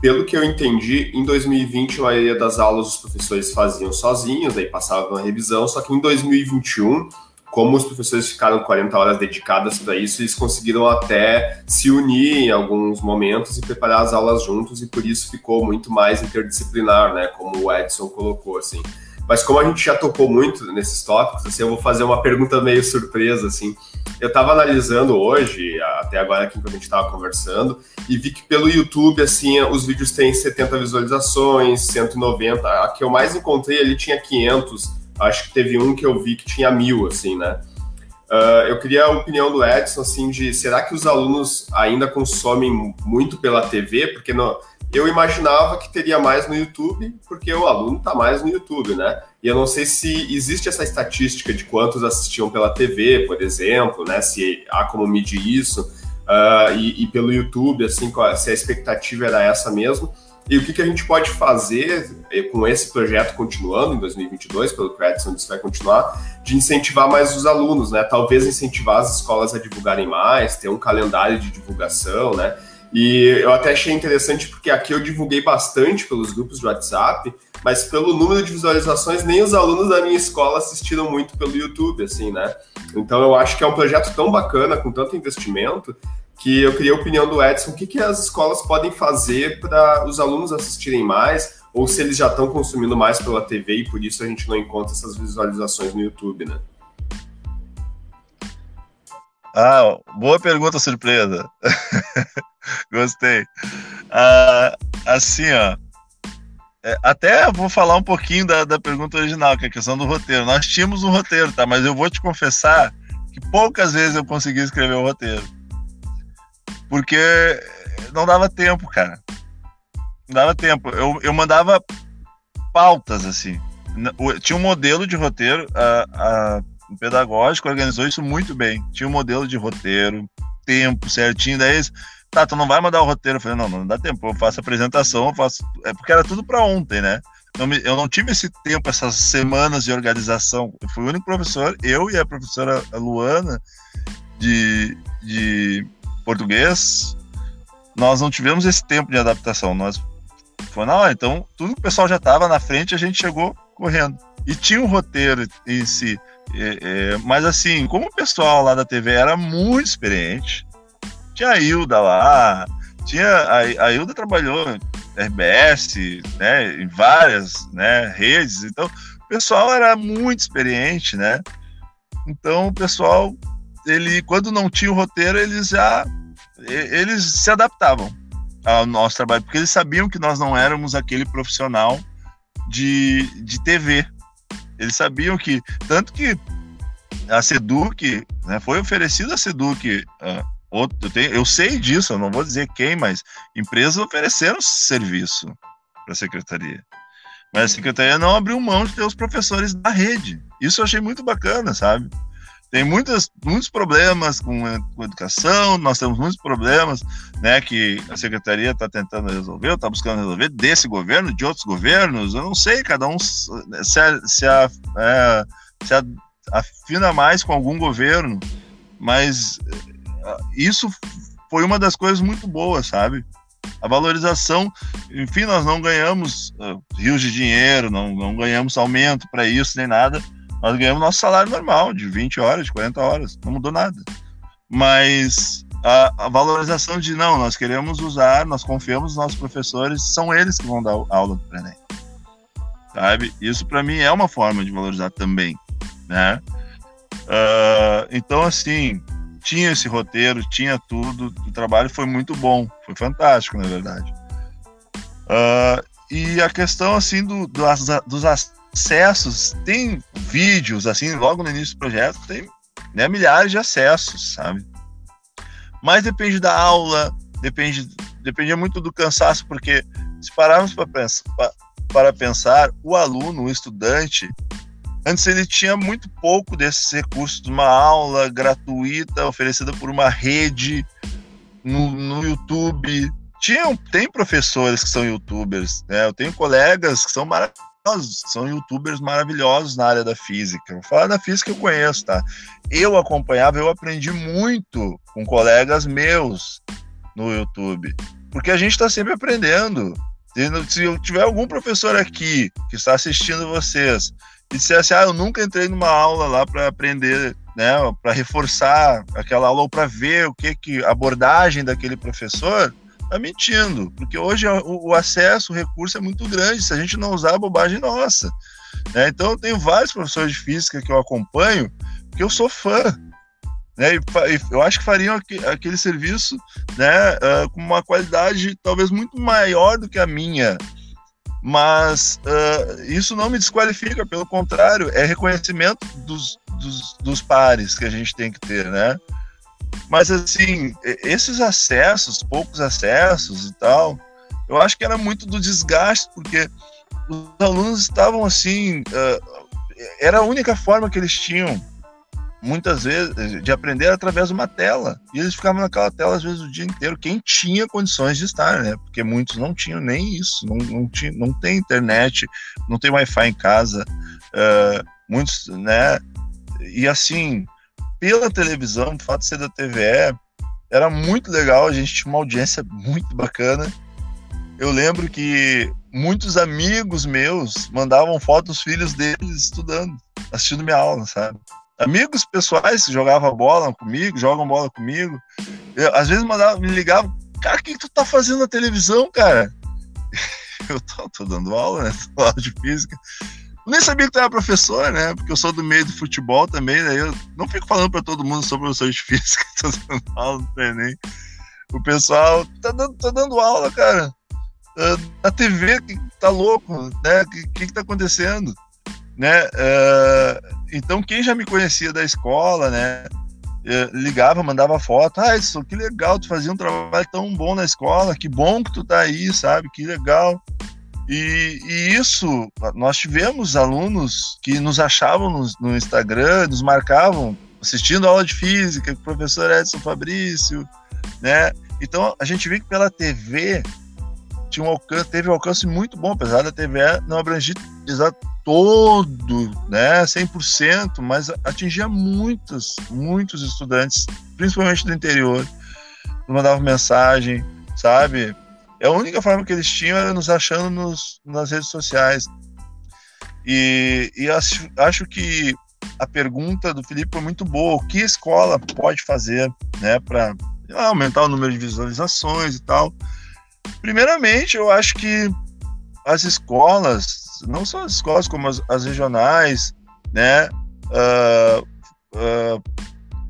Pelo que eu entendi, em 2020 a maioria das aulas os professores faziam sozinhos, daí passavam uma revisão, só que em 2021 como os professores ficaram 40 horas dedicadas para isso, eles conseguiram até se unir em alguns momentos e preparar as aulas juntos, e por isso ficou muito mais interdisciplinar, né? Como o Edson colocou, assim. Mas como a gente já tocou muito nesses tópicos, assim, eu vou fazer uma pergunta meio surpresa, assim. Eu estava analisando hoje, até agora aqui quando a gente estava conversando, e vi que pelo YouTube, assim, os vídeos têm 70 visualizações, 190. A que eu mais encontrei ali tinha 500 Acho que teve um que eu vi que tinha mil, assim, né? Uh, eu queria a opinião do Edson, assim, de será que os alunos ainda consomem muito pela TV? Porque no, eu imaginava que teria mais no YouTube, porque o aluno está mais no YouTube, né? E eu não sei se existe essa estatística de quantos assistiam pela TV, por exemplo, né? Se há como medir isso, uh, e, e, pelo YouTube, assim, se a expectativa era essa mesmo. E o que, que a gente pode fazer eh, com esse projeto continuando em 2022, pelo que o Edson disse vai continuar, de incentivar mais os alunos, né? Talvez incentivar as escolas a divulgarem mais, ter um calendário de divulgação, né? E eu até achei interessante porque aqui eu divulguei bastante pelos grupos de WhatsApp, mas pelo número de visualizações, nem os alunos da minha escola assistiram muito pelo YouTube, assim, né? Então eu acho que é um projeto tão bacana, com tanto investimento, que eu queria a opinião do Edson, o que, que as escolas podem fazer para os alunos assistirem mais, ou se eles já estão consumindo mais pela TV e por isso a gente não encontra essas visualizações no YouTube, né? Ah, boa pergunta surpresa. Gostei. Ah, assim, ó. É, até vou falar um pouquinho da, da pergunta original, que é a questão do roteiro. Nós tínhamos um roteiro, tá? Mas eu vou te confessar que poucas vezes eu consegui escrever o roteiro porque não dava tempo, cara. Não dava tempo. Eu, eu mandava pautas, assim. Tinha um modelo de roteiro, a, a, o pedagógico organizou isso muito bem. Tinha um modelo de roteiro, tempo certinho. Daí, tá, tu não vai mandar o roteiro. Eu falei, não, não dá tempo. Eu faço apresentação, eu faço. É porque era tudo para ontem, né? eu não tive esse tempo, essas semanas de organização. Eu fui o único professor, eu e a professora Luana, de, de português, nós não tivemos esse tempo de adaptação. Nós foi não, então tudo que o pessoal já estava na frente, a gente chegou correndo. E tinha um roteiro em si. É, é, mas assim, como o pessoal lá da TV era muito experiente, tinha a Hilda lá, tinha a, a Hilda trabalhou RBS, né, em várias né, redes, então o pessoal era muito experiente, né? Então o pessoal ele quando não tinha o roteiro, eles já eles se adaptavam ao nosso trabalho, porque eles sabiam que nós não éramos aquele profissional de, de TV. Eles sabiam que, tanto que a Seduc, né, foi oferecida a Seduc, uh, outro, eu, tenho, eu sei disso, eu não vou dizer quem, mas empresas ofereceram serviço para a secretaria. Mas a secretaria não abriu mão de ter os professores da rede. Isso eu achei muito bacana, sabe? Tem muitas, muitos problemas com, com educação, nós temos muitos problemas né, que a secretaria está tentando resolver, está buscando resolver desse governo, de outros governos, eu não sei, cada um se, se, a, é, se afina mais com algum governo, mas é, isso foi uma das coisas muito boas, sabe? A valorização, enfim, nós não ganhamos uh, rios de dinheiro, não, não ganhamos aumento para isso nem nada. Nós ganhamos nosso salário normal, de 20 horas, de 40 horas, não mudou nada. Mas a, a, valorização de não, nós queremos usar, nós confiamos nos nossos professores, são eles que vão dar aula do Enem. Sabe? Isso para mim é uma forma de valorizar também, né? Uh, então, assim, tinha esse roteiro, tinha tudo, o trabalho foi muito bom, foi fantástico, na verdade. Uh, e a questão, assim, do, do, dos acessos, tem vídeos, assim, logo no início do projeto, tem né, milhares de acessos, sabe? Mas depende da aula, depende, depende muito do cansaço, porque se pararmos para pensar, para pensar, o aluno, o estudante, antes ele tinha muito pouco desses recursos de uma aula gratuita oferecida por uma rede no, no YouTube. Tinha, tem professores que são youtubers, né? Eu tenho colegas que são maravilhosos, são youtubers maravilhosos na área da física. Vou falar da física eu conheço, tá? Eu acompanhava, eu aprendi muito com colegas meus no YouTube. Porque a gente está sempre aprendendo. Se eu tiver algum professor aqui que está assistindo vocês e disser assim, ah, eu nunca entrei numa aula lá para aprender, né, para reforçar aquela aula ou para ver o que que abordagem daquele professor, tá mentindo, porque hoje o, o, acesso, o recurso é muito grande, se a gente não usar a bobagem nossa. Né? Então eu tenho vários professores de física que eu acompanho que eu sou fã, né? E, eu acho que fariam aquele serviço né, uh, com uma qualidade talvez muito maior do que a minha. Mas uh, isso não me desqualifica, pelo contrário, é reconhecimento dos, dos, dos pares que a gente tem que ter, né? Mas assim, esses acessos, poucos acessos e tal, eu acho que era muito do desgaste, porque os alunos estavam assim, uh, era a única forma que eles tinham muitas vezes, de aprender através de uma tela. E eles ficavam naquela tela, às vezes, o dia inteiro. Quem tinha condições de estar, né? Porque muitos não tinham nem isso. Não, não, tinha, não tem internet, não tem Wi-Fi em casa. Uh, muitos, né? E assim, pela televisão, o fato de ser da TVE, era muito legal. A gente tinha uma audiência muito bacana. Eu lembro que muitos amigos meus mandavam fotos dos filhos deles estudando, assistindo minha aula, sabe? amigos pessoais que jogavam bola comigo, jogam bola comigo. Eu, às vezes mandava, me ligavam, cara, o que, que tu tá fazendo na televisão, cara? Eu tô, tô dando aula, né? Tô aula de física. Eu nem sabia que tu era professor, né? Porque eu sou do meio do futebol também, né? Eu não fico falando para todo mundo sou professor de física, tô dando aula no Enem. O pessoal tá dando, tá dando aula, cara. Uh, na TV, que tá louco, né? O que, que, tá acontecendo? Né? Uh, então, quem já me conhecia da escola, né? Ligava, mandava foto. Ah, isso, que legal, tu fazia um trabalho tão bom na escola, que bom que tu tá aí, sabe? Que legal. E, e isso, nós tivemos alunos que nos achavam no, no Instagram, nos marcavam assistindo aula de física, com o professor Edson Fabrício, né? Então, a gente vê que pela TV tinha um alcance, teve um alcance muito bom, apesar da TV não abranger todo, né, 100%, mas atingia muitos, muitos estudantes, principalmente do interior, mandavam mensagem, sabe? É a única forma que eles tinham era nos achando nos, nas redes sociais. E, e acho, acho que a pergunta do Felipe foi muito boa. O que a escola pode fazer né, para aumentar o número de visualizações e tal? Primeiramente, eu acho que as escolas não só as escolas, como as, as regionais, né? Uh, uh,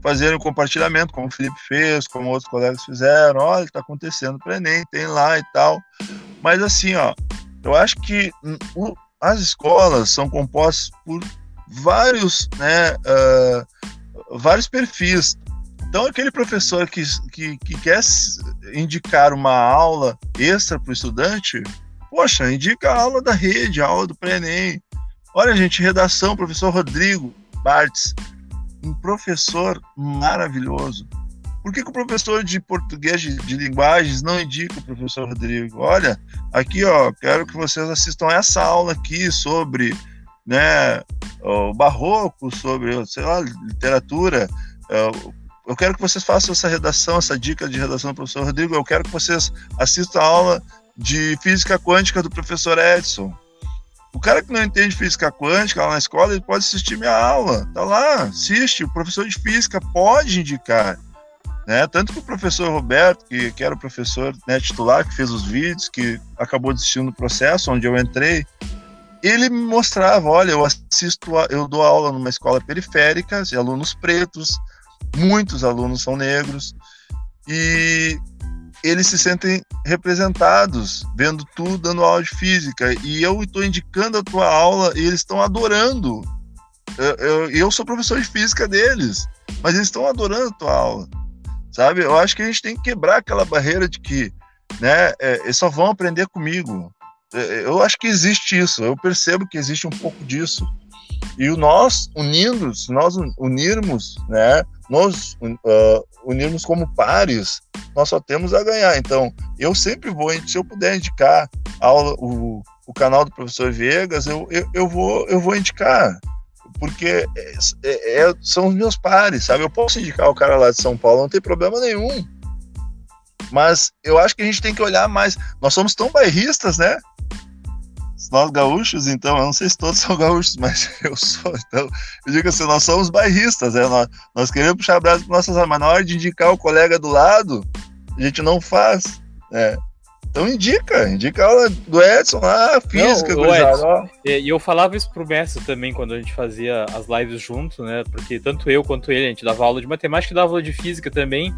fazerem o compartilhamento, como o Felipe fez, como outros colegas fizeram. Olha, está acontecendo para Enem, tem lá e tal. Mas assim, ó, eu acho que o, as escolas são compostas por vários, né, uh, vários perfis. Então, aquele professor que, que, que quer indicar uma aula extra para o estudante, Poxa, indica a aula da rede, a aula do pré-ENEM. Olha, gente, redação, professor Rodrigo Bartz, um professor maravilhoso. Por que, que o professor de português de, de, linguagens não indica o professor Rodrigo? Olha, aqui, ó, quero que vocês assistam essa aula aqui sobre né, o barroco, sobre, sei lá, literatura. É, eu quero que vocês façam essa redação, essa dica de redação do professor Rodrigo. Eu quero que vocês assistam a aula de física quântica do professor Edson. O cara que não entende física quântica lá na escola, ele pode assistir minha aula. Tá lá, assiste. O professor de física pode indicar. Né? Tanto que o professor Roberto, que, que era o professor né, titular, que fez os vídeos, que acabou desistindo do processo, onde eu entrei, ele me mostrava, olha, eu assisto, eu dou aula numa escola periférica, de alunos pretos, muitos alunos são negros, e eles se sentem representados, vendo tudo, dando aula de física, e eu estou indicando a tua aula e eles estão adorando. Eu, eu, eu, sou professor de física deles, mas eles estão adorando a tua aula, sabe? Eu acho que a gente tem que quebrar aquela barreira de que, né, é, eles só vão aprender comigo. É, eu acho que existe isso, eu percebo que existe um pouco disso. E nós, unidos, nós unirmos, né, nós uh, unirmos como pares, nós só temos a ganhar. Então, eu sempre vou, se eu puder indicar aula, o, o canal do professor Viegas, eu, eu, eu, vou, eu vou indicar, porque é, é, é, são os meus pares, sabe? Eu posso indicar o cara lá de São Paulo, não tem problema nenhum. Mas eu acho que a gente tem que olhar mais. Nós somos tão bairristas, né? Nós gaúchos, então, eu não sei se todos são gaúchos, mas eu sou, então, eu digo assim, nós somos bairristas, né? nós, nós queremos puxar a brasa para nossas mas na hora de indicar o colega do lado, a gente não faz, né? Então indica, indica a aula do Edson lá, física, não, Edson, E eu falava isso pro mestre também quando a gente fazia as lives junto, né? Porque tanto eu quanto ele, a gente dava aula de matemática e dava aula de física também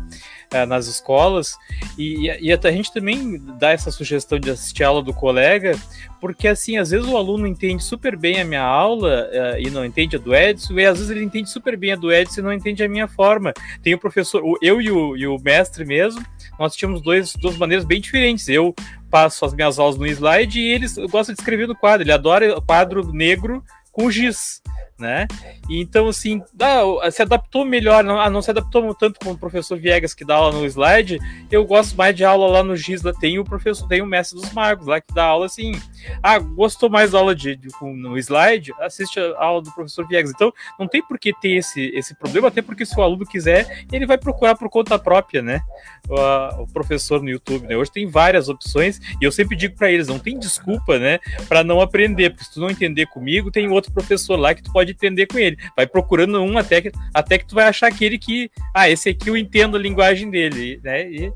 é, nas escolas. E, e a gente também dá essa sugestão de assistir a aula do colega, porque assim, às vezes o aluno entende super bem a minha aula é, e não entende a do Edson, e às vezes ele entende super bem a do Edson e não entende a minha forma. Tem o professor, eu e o, e o mestre mesmo nós tínhamos dois, duas maneiras bem diferentes. Eu passo as minhas aulas no slide e eles gostam de escrever no quadro. Ele adora quadro negro com giz né? E então, assim, ah, se adaptou melhor, não, ah, não se adaptou tanto como o professor Viegas que dá aula no slide. Eu gosto mais de aula lá no GIS, lá tem o professor, tem o mestre dos magos lá que dá aula assim. Ah, gostou mais da aula de, de, no slide? Assiste a aula do professor Viegas. Então, não tem por que ter esse, esse problema, até porque se o aluno quiser, ele vai procurar por conta própria, né? O, o professor no YouTube, né? Hoje tem várias opções e eu sempre digo para eles, não tem desculpa, né, para não aprender, porque se tu não entender comigo, tem outro professor lá que tu pode pode entender com ele. Vai procurando um até que, até que tu vai achar aquele que, ah, esse aqui eu entendo a linguagem dele, né? E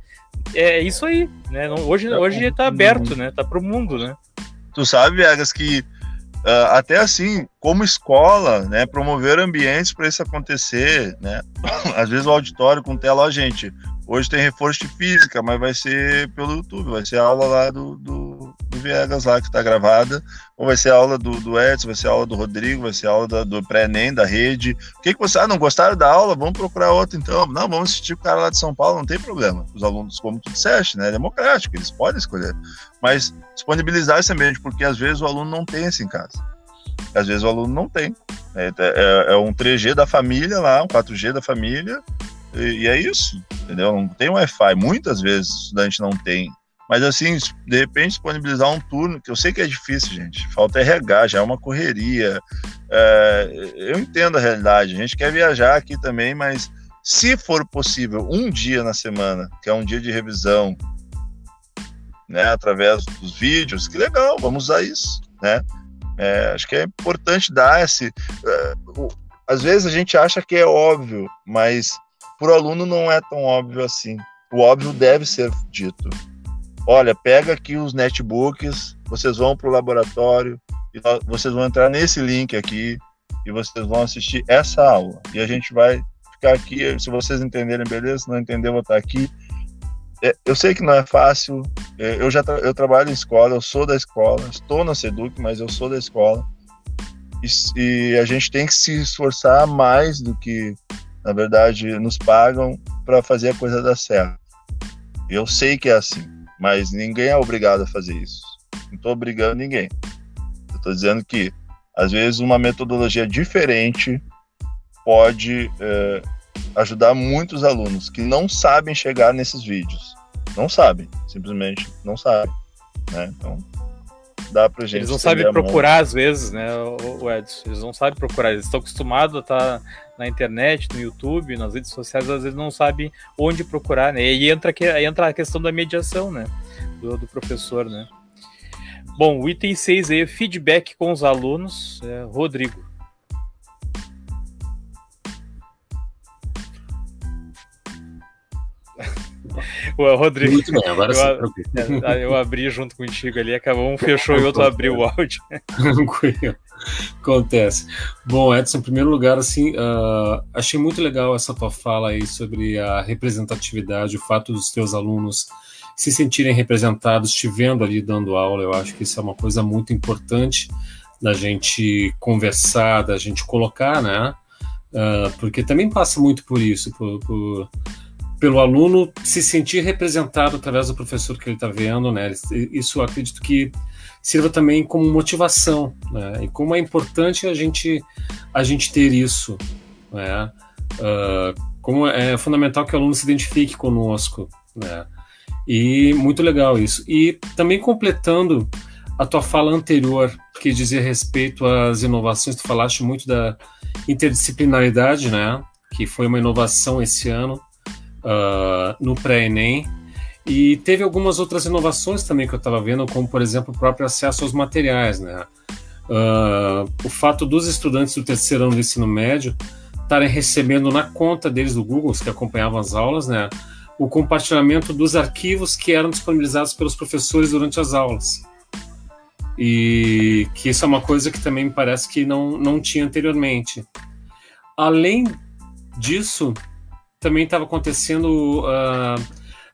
é isso aí, né? Hoje, tá hoje tá aberto, né? Tá pro mundo, né? Tu sabe, Vegas, que uh, até assim, como escola, né, promover ambientes para isso acontecer, né? Às vezes o auditório com tela, ó, gente, hoje tem reforço de física, mas vai ser pelo YouTube, vai ser aula lá do, do, do Viegas lá que está gravada, ou vai ser aula do, do Edson, vai ser aula do Rodrigo, vai ser aula da, do pré-ENEM, da rede. O que, que você. Ah, não gostaram da aula? Vamos procurar outro então. Não, vamos assistir o cara lá de São Paulo, não tem problema. Os alunos, como tu disseste, né? É democrático, eles podem escolher. Mas disponibilizar esse ambiente, porque às vezes o aluno não tem isso em casa. Às vezes o aluno não tem. É, é, é um 3G da família lá, um 4G da família, e, e é isso, entendeu? Não tem Wi-Fi. Muitas vezes o estudante não tem mas assim, de repente disponibilizar um turno, que eu sei que é difícil, gente. Falta RH, já é uma correria. É, eu entendo a realidade. A gente quer viajar aqui também, mas se for possível, um dia na semana, que é um dia de revisão, né, através dos vídeos, que legal, vamos usar isso, né? É, acho que é importante dar esse. Uh, às vezes a gente acha que é óbvio, mas para o aluno não é tão óbvio assim. O óbvio deve ser dito olha, pega aqui os netbooks, vocês vão para o laboratório, e vocês vão entrar nesse link aqui e vocês vão assistir essa aula. E a gente vai ficar aqui, se vocês entenderem, beleza, se não entender, vou estar aqui. É, eu sei que não é fácil, é, eu já tra eu trabalho em escola, eu sou da escola, estou na Seduc, mas eu sou da escola. E, e a gente tem que se esforçar mais do que, na verdade, nos pagam para fazer a coisa dar certo. Eu sei que é assim. Mas ninguém é obrigado a fazer isso. Não estou obrigando ninguém. Estou dizendo que, às vezes, uma metodologia diferente pode é, ajudar muitos alunos que não sabem chegar nesses vídeos. Não sabem, simplesmente não sabem. Né? Então, dá pra gente. Eles não sabem procurar às vezes, né, o Edson? Eles não sabem procurar, eles estão acostumados a estar tá na internet, no YouTube, nas redes sociais, às vezes não sabem onde procurar, né? E entra, aí entra a questão da mediação, né? Do, do professor, né? Bom, o item 6 aí, feedback com os alunos. É, Rodrigo. O Rodrigo. Muito bem, agora eu, sim. É, eu abri junto contigo ali, acabou um fechou e outro abriu o áudio. Acontece. Bom, Edson, em primeiro lugar, assim, uh, achei muito legal essa tua fala aí sobre a representatividade, o fato dos teus alunos se sentirem representados, te vendo ali dando aula. Eu acho que isso é uma coisa muito importante da gente conversar, da gente colocar, né? Uh, porque também passa muito por isso, por, por pelo aluno se sentir representado através do professor que ele está vendo, né? Isso eu acredito que sirva também como motivação, né? E como é importante a gente a gente ter isso, né? Uh, como é fundamental que o aluno se identifique conosco, né? E muito legal isso. E também completando a tua fala anterior, que dizia respeito às inovações, tu falaste muito da interdisciplinaridade, né? Que foi uma inovação esse ano uh, no pré-ENEM. E teve algumas outras inovações também que eu estava vendo, como, por exemplo, o próprio acesso aos materiais. Né? Uh, o fato dos estudantes do terceiro ano do ensino médio estarem recebendo na conta deles do Google, que acompanhavam as aulas, né, o compartilhamento dos arquivos que eram disponibilizados pelos professores durante as aulas. E que isso é uma coisa que também me parece que não, não tinha anteriormente. Além disso, também estava acontecendo uh,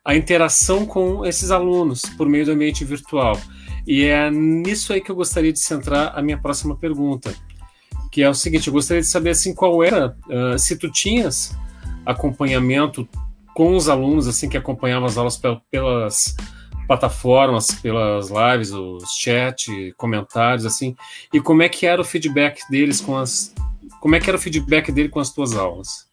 a interação com esses alunos por meio do ambiente virtual. E é nisso aí que eu gostaria de centrar a minha próxima pergunta, que é o seguinte: eu gostaria de saber assim qual era, uh, se tu tinhas acompanhamento com os alunos assim que acompanhavam as aulas pelas plataformas, pelas lives, os chat, comentários assim, e como é que era o feedback deles com as como é que era o feedback dele com as tuas aulas?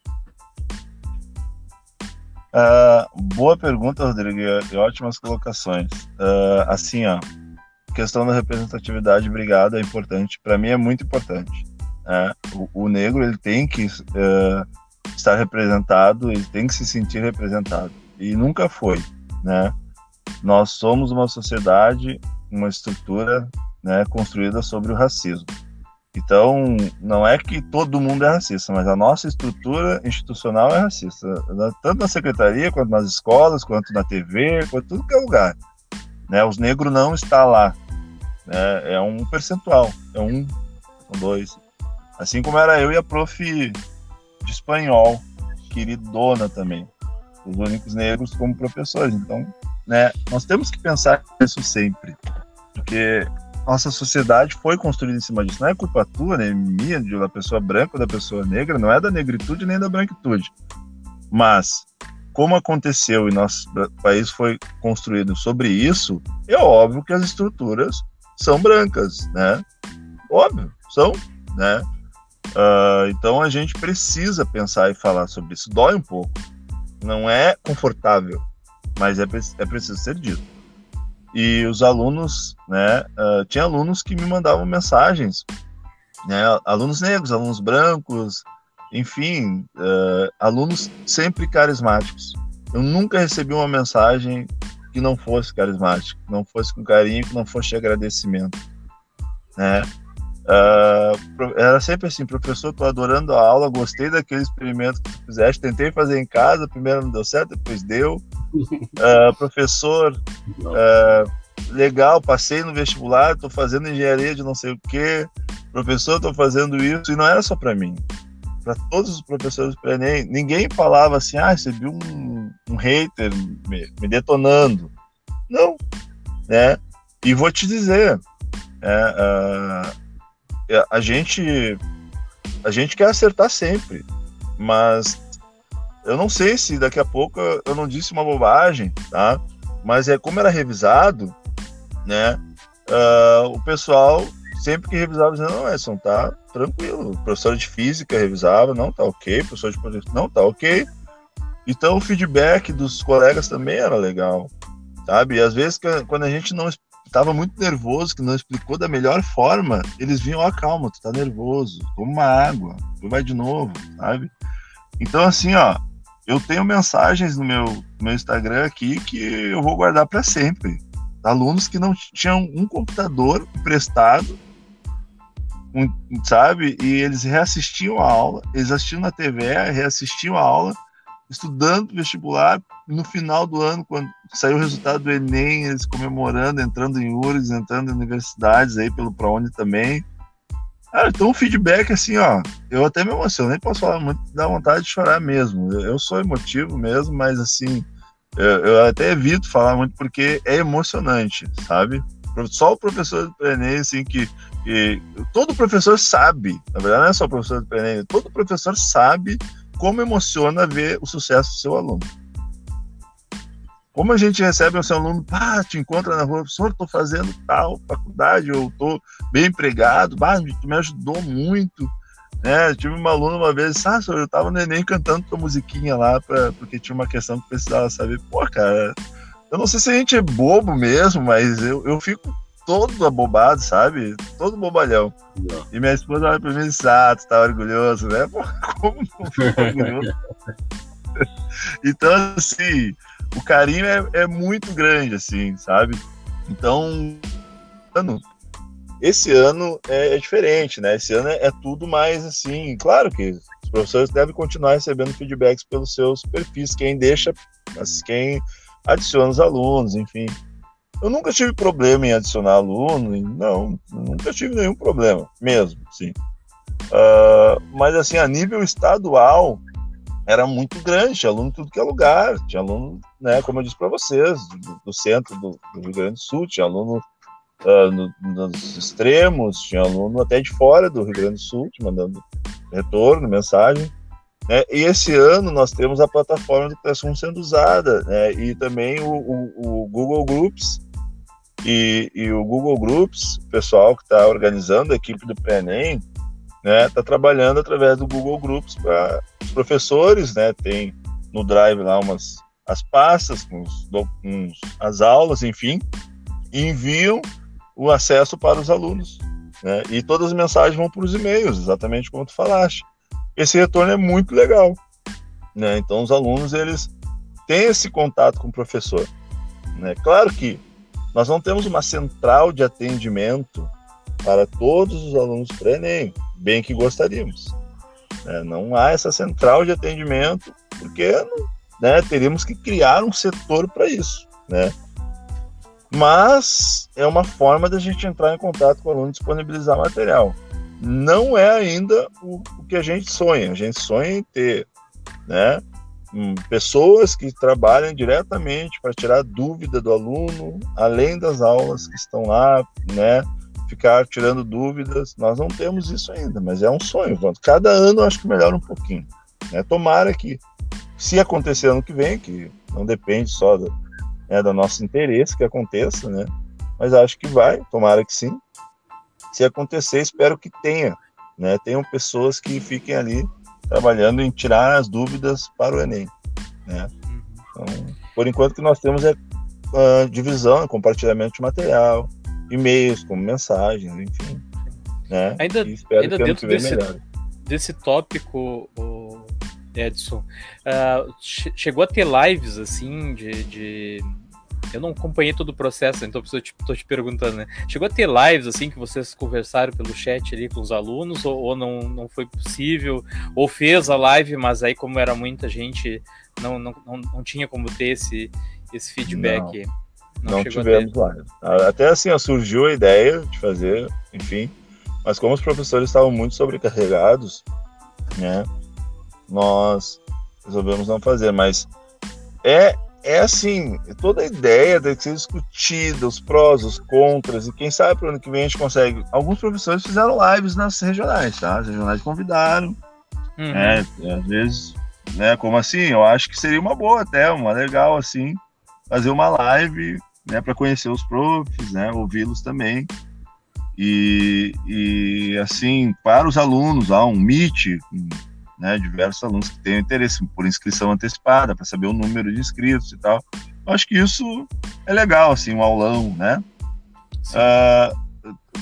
Uh, boa pergunta, Rodrigo, e ótimas colocações. Uh, assim, ó, questão da representatividade, obrigado, é importante. Para mim é muito importante. Né? O, o, negro ele tem que uh, estar representado, ele tem que se sentir representado. E nunca foi, né? Nós somos uma sociedade, uma estrutura, né, construída sobre o racismo. Então, não é que todo mundo é racista, mas a nossa estrutura institucional é racista, tanto na secretaria, quanto nas escolas, quanto na TV, quanto tudo que é lugar. Né? Os negros não estão lá. Né? É um percentual, é um, são dois. Assim como era eu e a prof de espanhol, queridona também. Os únicos negros como professores. Então, né, nós temos que pensar nisso sempre. Porque nossa sociedade foi construída em cima disso. Não é culpa tua, nem minha, da pessoa branca da pessoa negra, não é da negritude nem da branquitude. Mas, como aconteceu e nosso país foi construído sobre isso, é óbvio que as estruturas são brancas, né? Óbvio, são, né? Uh, então a gente precisa pensar e falar sobre isso. Dói um pouco. Não é confortável, mas é, é preciso ser dito. E os alunos, né, uh, tinha alunos que me mandavam mensagens, né, alunos negros, alunos brancos, enfim, uh, alunos sempre carismáticos. Eu nunca recebi uma mensagem que não fosse carismática, não fosse com carinho, que não fosse de agradecimento, né? Uh, era sempre assim, professor, tô adorando a aula, gostei daquele experimento que tu fizeste, tentei fazer em casa, primeiro não deu certo, depois deu. Uh, professor, uh, legal, passei no vestibular, tô fazendo engenharia de não sei o que, professor, tô fazendo isso, e não era só para mim, para todos os professores do Enem, ninguém falava assim, ah, recebi um, um hater me, me detonando. Não, né? E vou te dizer, é, uh, a gente a gente quer acertar sempre, mas eu não sei se daqui a pouco eu não disse uma bobagem, tá? Mas é como era revisado, né? Uh, o pessoal sempre que revisava dizendo não Edson, tá tranquilo. Professor de física revisava, não tá ok. Professor de português, não tá ok. Então o feedback dos colegas também era legal, sabe? E às vezes quando a gente não estava muito nervoso, que não explicou da melhor forma, eles vinham, ó, oh, calma, tu tá nervoso, toma uma água, tu vai de novo, sabe? Então, assim, ó, eu tenho mensagens no meu, meu Instagram aqui que eu vou guardar para sempre. Alunos que não tinham um computador emprestado, um, sabe? E eles reassistiam a aula, eles assistiam na TV, reassistiam a aula, estudando vestibular. No final do ano, quando saiu o resultado do Enem, eles comemorando, entrando em URGS, entrando em universidades aí pelo ProUni também. Cara, então o feedback, assim, ó, eu até me emociono, nem posso falar muito, dá vontade de chorar mesmo. Eu sou emotivo mesmo, mas assim, eu, eu até evito falar muito porque é emocionante, sabe? Só o professor do Enem, assim, que, que, todo professor sabe, na verdade não é só o professor do Enem, todo professor sabe como emociona ver o sucesso do seu aluno. Como a gente recebe o seu aluno, pá, te encontra na rua, professor, estou fazendo tal faculdade, ou estou bem empregado, bah, tu me ajudou muito. Né? Eu tive uma aluna uma vez, ah, senhor, eu estava no Enem cantando tua musiquinha lá, pra, porque tinha uma questão que precisava saber. Pô, cara, eu não sei se a gente é bobo mesmo, mas eu, eu fico todo abobado, sabe? Todo bobalhão. Não. E minha esposa olha pra mim e diz, ah, tu tá orgulhoso, né? Pô, como não orgulhoso? então, assim, o carinho é, é muito grande, assim, sabe? Então, ano, esse ano é, é, diferente, né? Esse ano é, é, tudo mais assim. Claro que os professores devem continuar recebendo feedbacks pelos seus perfis, quem deixa, quem adiciona os alunos, enfim. Eu nunca tive problema em adicionar aluno, não, nunca tive nenhum problema, mesmo, sim. Uh, mas assim, a nível estadual, era muito grande, tinha aluno em tudo que é lugar, tinha aluno, né, como eu disse para vocês, do, do centro do, do, Rio Grande do Sul, tinha aluno uh, no, nos extremos, tinha aluno até de fora do Rio Grande do Sul, te mandando retorno, mensagem. Né? E esse ano nós temos a plataforma do Classroom sendo usada, né? e também o, o, o Google Groups, e, e, o Google Groups, o pessoal que está organizando a equipe do PNEM, né, está trabalhando através do Google Groups para os professores, né, tem no Drive lá umas as pastas com, os, com as aulas, enfim, e enviam o acesso para os alunos, né, e todas as mensagens vão para os e-mails, exatamente como tu falaste. Esse retorno é muito legal, né, então os alunos eles têm esse contato com o professor, né, claro que nós não temos uma central de atendimento para todos os alunos pré-ENEM, bem que gostaríamos. É, não há essa central de atendimento, porque né, teríamos que criar um setor para isso. Né? Mas é uma forma da gente entrar em contato com o aluno e disponibilizar material. Não é ainda o, o que a gente sonha. A gente sonha em ter né, pessoas que trabalham diretamente para tirar dúvida do aluno, além das aulas que estão lá, né? Ficar tirando dúvidas. Nós não temos isso ainda, mas é um sonho. Cada ano eu acho que melhora um pouquinho. Né? Tomara que, se acontecer ano que vem, que não depende só do, né, do nosso interesse que aconteça, né? Mas acho que vai, tomara que sim. Se acontecer, espero que tenha, né? Tenham pessoas que fiquem ali trabalhando em tirar as dúvidas para o Enem, né? Então, por enquanto que nós temos é uh, divisão, compartilhamento de material, e-mails, como mensagens, enfim. Né? Ainda, ainda dentro desse, desse tópico, o Edson, uh, chegou a ter lives assim de, de, Eu não acompanhei todo o processo, então estou te, te perguntando, né? Chegou a ter lives assim que vocês conversaram pelo chat ali com os alunos, ou, ou não, não foi possível, ou fez a live, mas aí, como era muita gente, não, não, não, não tinha como ter esse, esse feedback. Não. Não, não tivemos lá. Até assim, surgiu a ideia de fazer, enfim, mas como os professores estavam muito sobrecarregados, né, nós resolvemos não fazer. Mas é, é assim, toda a ideia deve ser discutida, os prós, os contras, e quem sabe para o ano que vem a gente consegue. Alguns professores fizeram lives nas regionais, tá? As regionais convidaram. Uhum. É, às vezes, né, como assim? Eu acho que seria uma boa até, uma legal assim, fazer uma live né, para conhecer os profs, né, ouvi-los também. E, e, assim, para os alunos, há um Meet, né, diversos alunos que têm interesse por inscrição antecipada, para saber o número de inscritos e tal. Eu acho que isso é legal, assim, um aulão, né? Uh,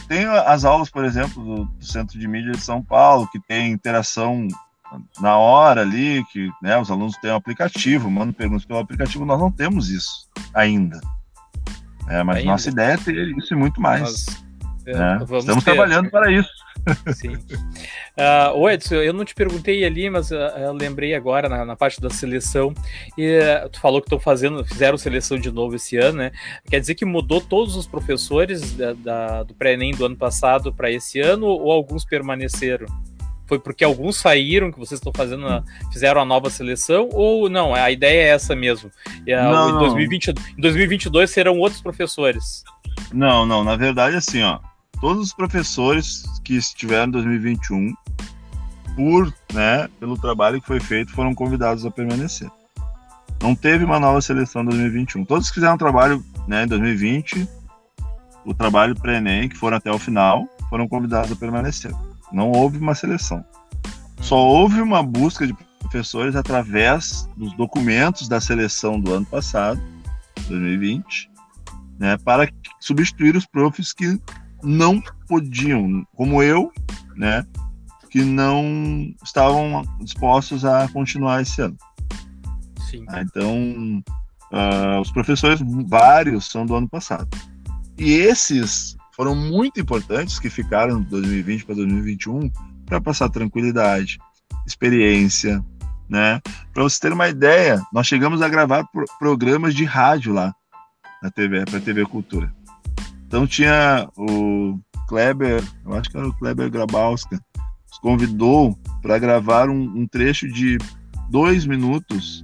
tem as aulas, por exemplo, do, do, Centro de Mídia de São Paulo, que tem interação na hora ali, que né, os alunos têm um aplicativo, mandam perguntas pelo aplicativo. Nós não temos isso ainda. É, mas ainda. nossa ideia é ter isso e muito mais. Nós, é, né? Estamos ter. trabalhando para isso. Sim. Uh, ô Edson, eu não te perguntei ali, mas uh, eu lembrei agora na, na, parte da seleção. E uh, tu falou que estão fazendo, fizeram seleção de novo esse ano, né? Quer dizer que mudou todos os professores da, da, do pré-ENEM do ano passado para esse ano ou alguns permaneceram? Foi porque alguns saíram que vocês estão fazendo, a, fizeram a nova seleção ou não? A ideia é essa mesmo. E, não, em, 2020, em 2022 serão outros professores. Não, não. Na verdade, assim, ó todos os professores que estiveram em 2021, por, né, pelo trabalho que foi feito, foram convidados a permanecer. Não teve uma nova seleção em 2021. Todos que fizeram trabalho né, em 2020, o trabalho pré-ENEM, que foram até o final, foram convidados a permanecer. Não houve uma seleção. Só houve uma busca de professores através dos documentos da seleção do ano passado, 2020, né, para substituir os profs que não podiam, como eu, né, que não estavam dispostos a continuar esse ano. Sim. Ah, então, uh, os professores, vários, são do ano passado. E esses foram muito importantes que ficaram de 2020 para 2021 para passar tranquilidade, experiência, né? Para você ter uma ideia, nós chegamos a gravar pro programas de rádio lá na TV, para TV Cultura. Então tinha o Kleber, eu acho que era o Kleber Grabowska, nos convidou para gravar um, um, trecho de dois minutos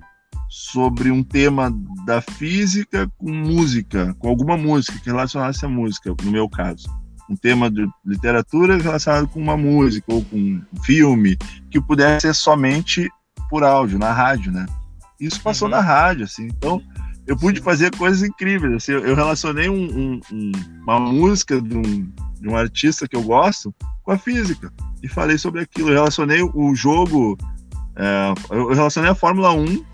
sobre um tema da física com música, com alguma música que relacionasse a música, no meu caso. Um tema de literatura relacionado com uma música ou com um filme, que pudesse ser somente por áudio, na rádio, né? Isso passou uhum. na rádio, assim. Então, eu pude fazer coisas incríveis. Assim, eu relacionei um, um, um, uma música de um, de um artista que eu gosto com a física e falei sobre aquilo. Eu relacionei o jogo, é, eu relacionei a Fórmula 1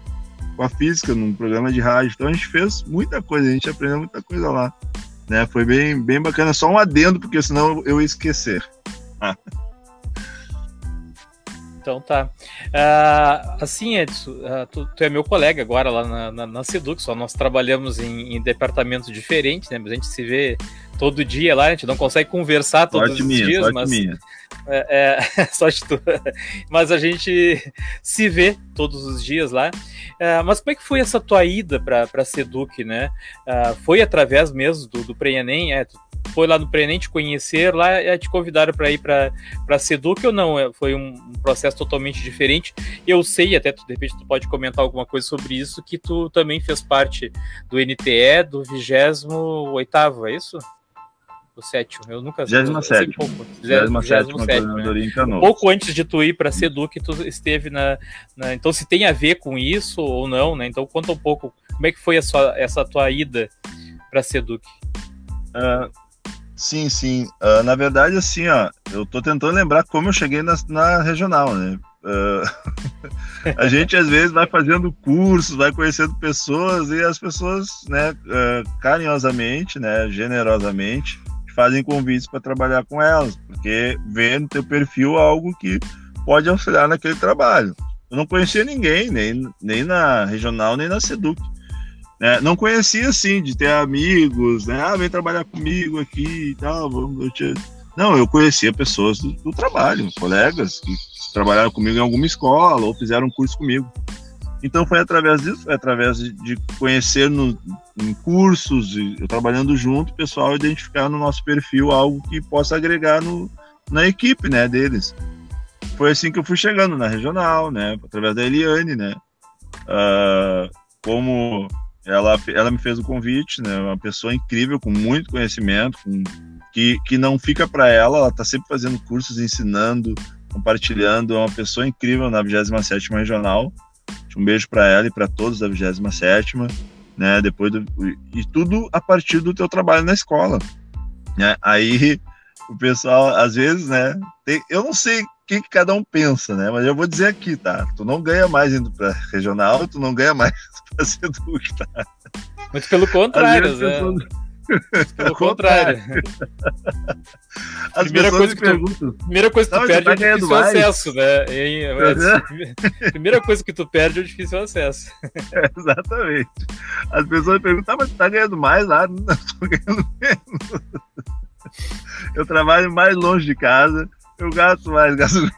com a física num programa de rádio. Então a gente fez muita coisa, a gente aprendeu muita coisa lá. Né? Foi bem, bem bacana. Só um adendo, porque senão eu ia esquecer. Então tá. Uh, assim, Edson, uh, tu, tu, é meu colega agora lá na, na, na Seduc, só nós trabalhamos em, em, departamentos diferentes, né? Mas a gente se vê todo dia lá, a gente não consegue conversar todos sorte os minha, dias, mas. Minha. É, é, sorte tu. mas a gente se vê todos os dias lá. Uh, mas como é que foi essa tua ida para a Seduc, né? Uh, foi através mesmo do, do Pre-ENEM? É, foi lá no Prenem te conhecer, lá é, te convidaram para ir para a Seduc ou não? É, foi um, um, processo totalmente diferente. Eu sei, até tu, de repente tu pode comentar alguma coisa sobre isso, que tu também fez parte do NTE do 28 é isso? O sétimo, eu nunca sei. 27. Pouco. 27. Um pouco antes de tu ir para a Seduc, tu esteve na, na, Então, se tem a ver com isso ou não, né? Então, conta um pouco como é que foi essa, essa tua ida para a Seduc. Uh, Sim, sim. Uh, na verdade, assim, ó, eu tô tentando lembrar como eu cheguei na, na regional, né? Uh, a gente às vezes vai fazendo cursos, vai conhecendo pessoas e as pessoas, né, uh, carinhosamente, né, generosamente, fazem convites para trabalhar com elas, porque vê no teu perfil algo que pode auxiliar naquele trabalho. Eu não conhecia ninguém, nem, nem na regional, nem na Seduc. Né? Não conhecia assim, de ter amigos, né? Ah, vem trabalhar comigo aqui e tal. Vamos, eu te... Não, eu conhecia pessoas do, do, trabalho, colegas que trabalharam comigo em alguma escola ou fizeram um curso comigo. Então foi através disso, foi através de, de conhecer no, em cursos, e, trabalhando junto, o pessoal identificar no nosso perfil algo que possa agregar no, na equipe, né, deles. Foi assim que eu fui chegando na regional, né, através da Eliane, né. Uh, como ela, ela me fez o convite, né? Uma pessoa incrível, com muito conhecimento, com, que, que não fica para ela, ela está sempre fazendo cursos, ensinando, compartilhando. É uma pessoa incrível na 27 Regional. Um beijo para ela e para todos da 27 né? Depois do, e tudo a partir do teu trabalho na escola, né? Aí o pessoal às vezes, né? Tem, eu não sei o que, que, cada um pensa, né? Mas eu vou dizer aqui, tá? Tu não ganha mais indo para regional, tu não ganha mais para ser Duque, tá? Muito pelo contrário, né? Pelo contrário. As Primeira coisa tu-. Primeira coisa que tu perde tá é o difícil mais. acesso, né? Edson? Primeira coisa que tu perde é o difícil acesso. Exatamente. As pessoas perguntam, "Ah, mas tu tá ganhando mais lá? Não, tô ganhando menos. Eu trabalho mais longe de casa, eu gasto mais gasolina.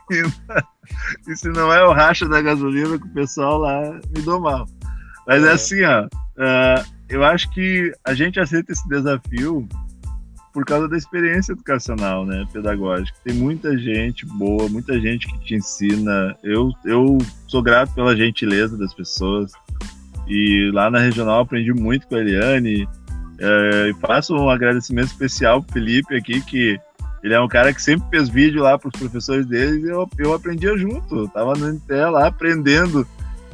E se não é o racha da gasolina que o pessoal lá me dou mal. Mas é É. assim, ó. ah, eu acho que a gente aceita esse desafio por causa da experiência educacional, né, pedagógica. Tem muita gente boa, muita gente que te ensina. Eu, eu sou grato pela gentileza das pessoas. E lá na regional aprendi muito com a Eliane. É, e faço um agradecimento especial pro Felipe aqui, que ele é um cara que sempre fez vídeo lá para os professores dele e eu, eu aprendia junto. Eu tava no NTE lá aprendendo.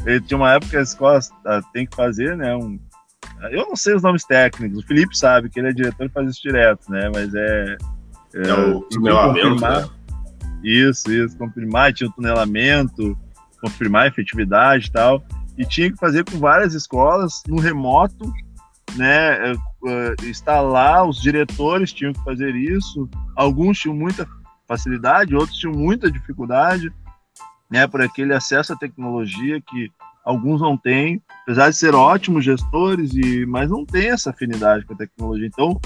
Ele tinha uma época que a escola ah, tem que fazer, né? Um, eu não sei os nomes técnicos, o Felipe sabe que ele é diretor e faz isso direto, né? Mas é. É o tinha que tunelamento, confirmar- né? Isso, isso, confirmar, tinha o tunelamento, confirmar a efetividade e tal. E tinha que fazer com várias escolas no remoto, né? eh, eh, instalar, os diretores tinham que fazer isso. Alguns tinham muita facilidade, outros tinham muita dificuldade, né? Por aquele acesso à tecnologia que alguns não têm, apesar de ser ótimos gestores, e mas não tem essa afinidade com a tecnologia. Então,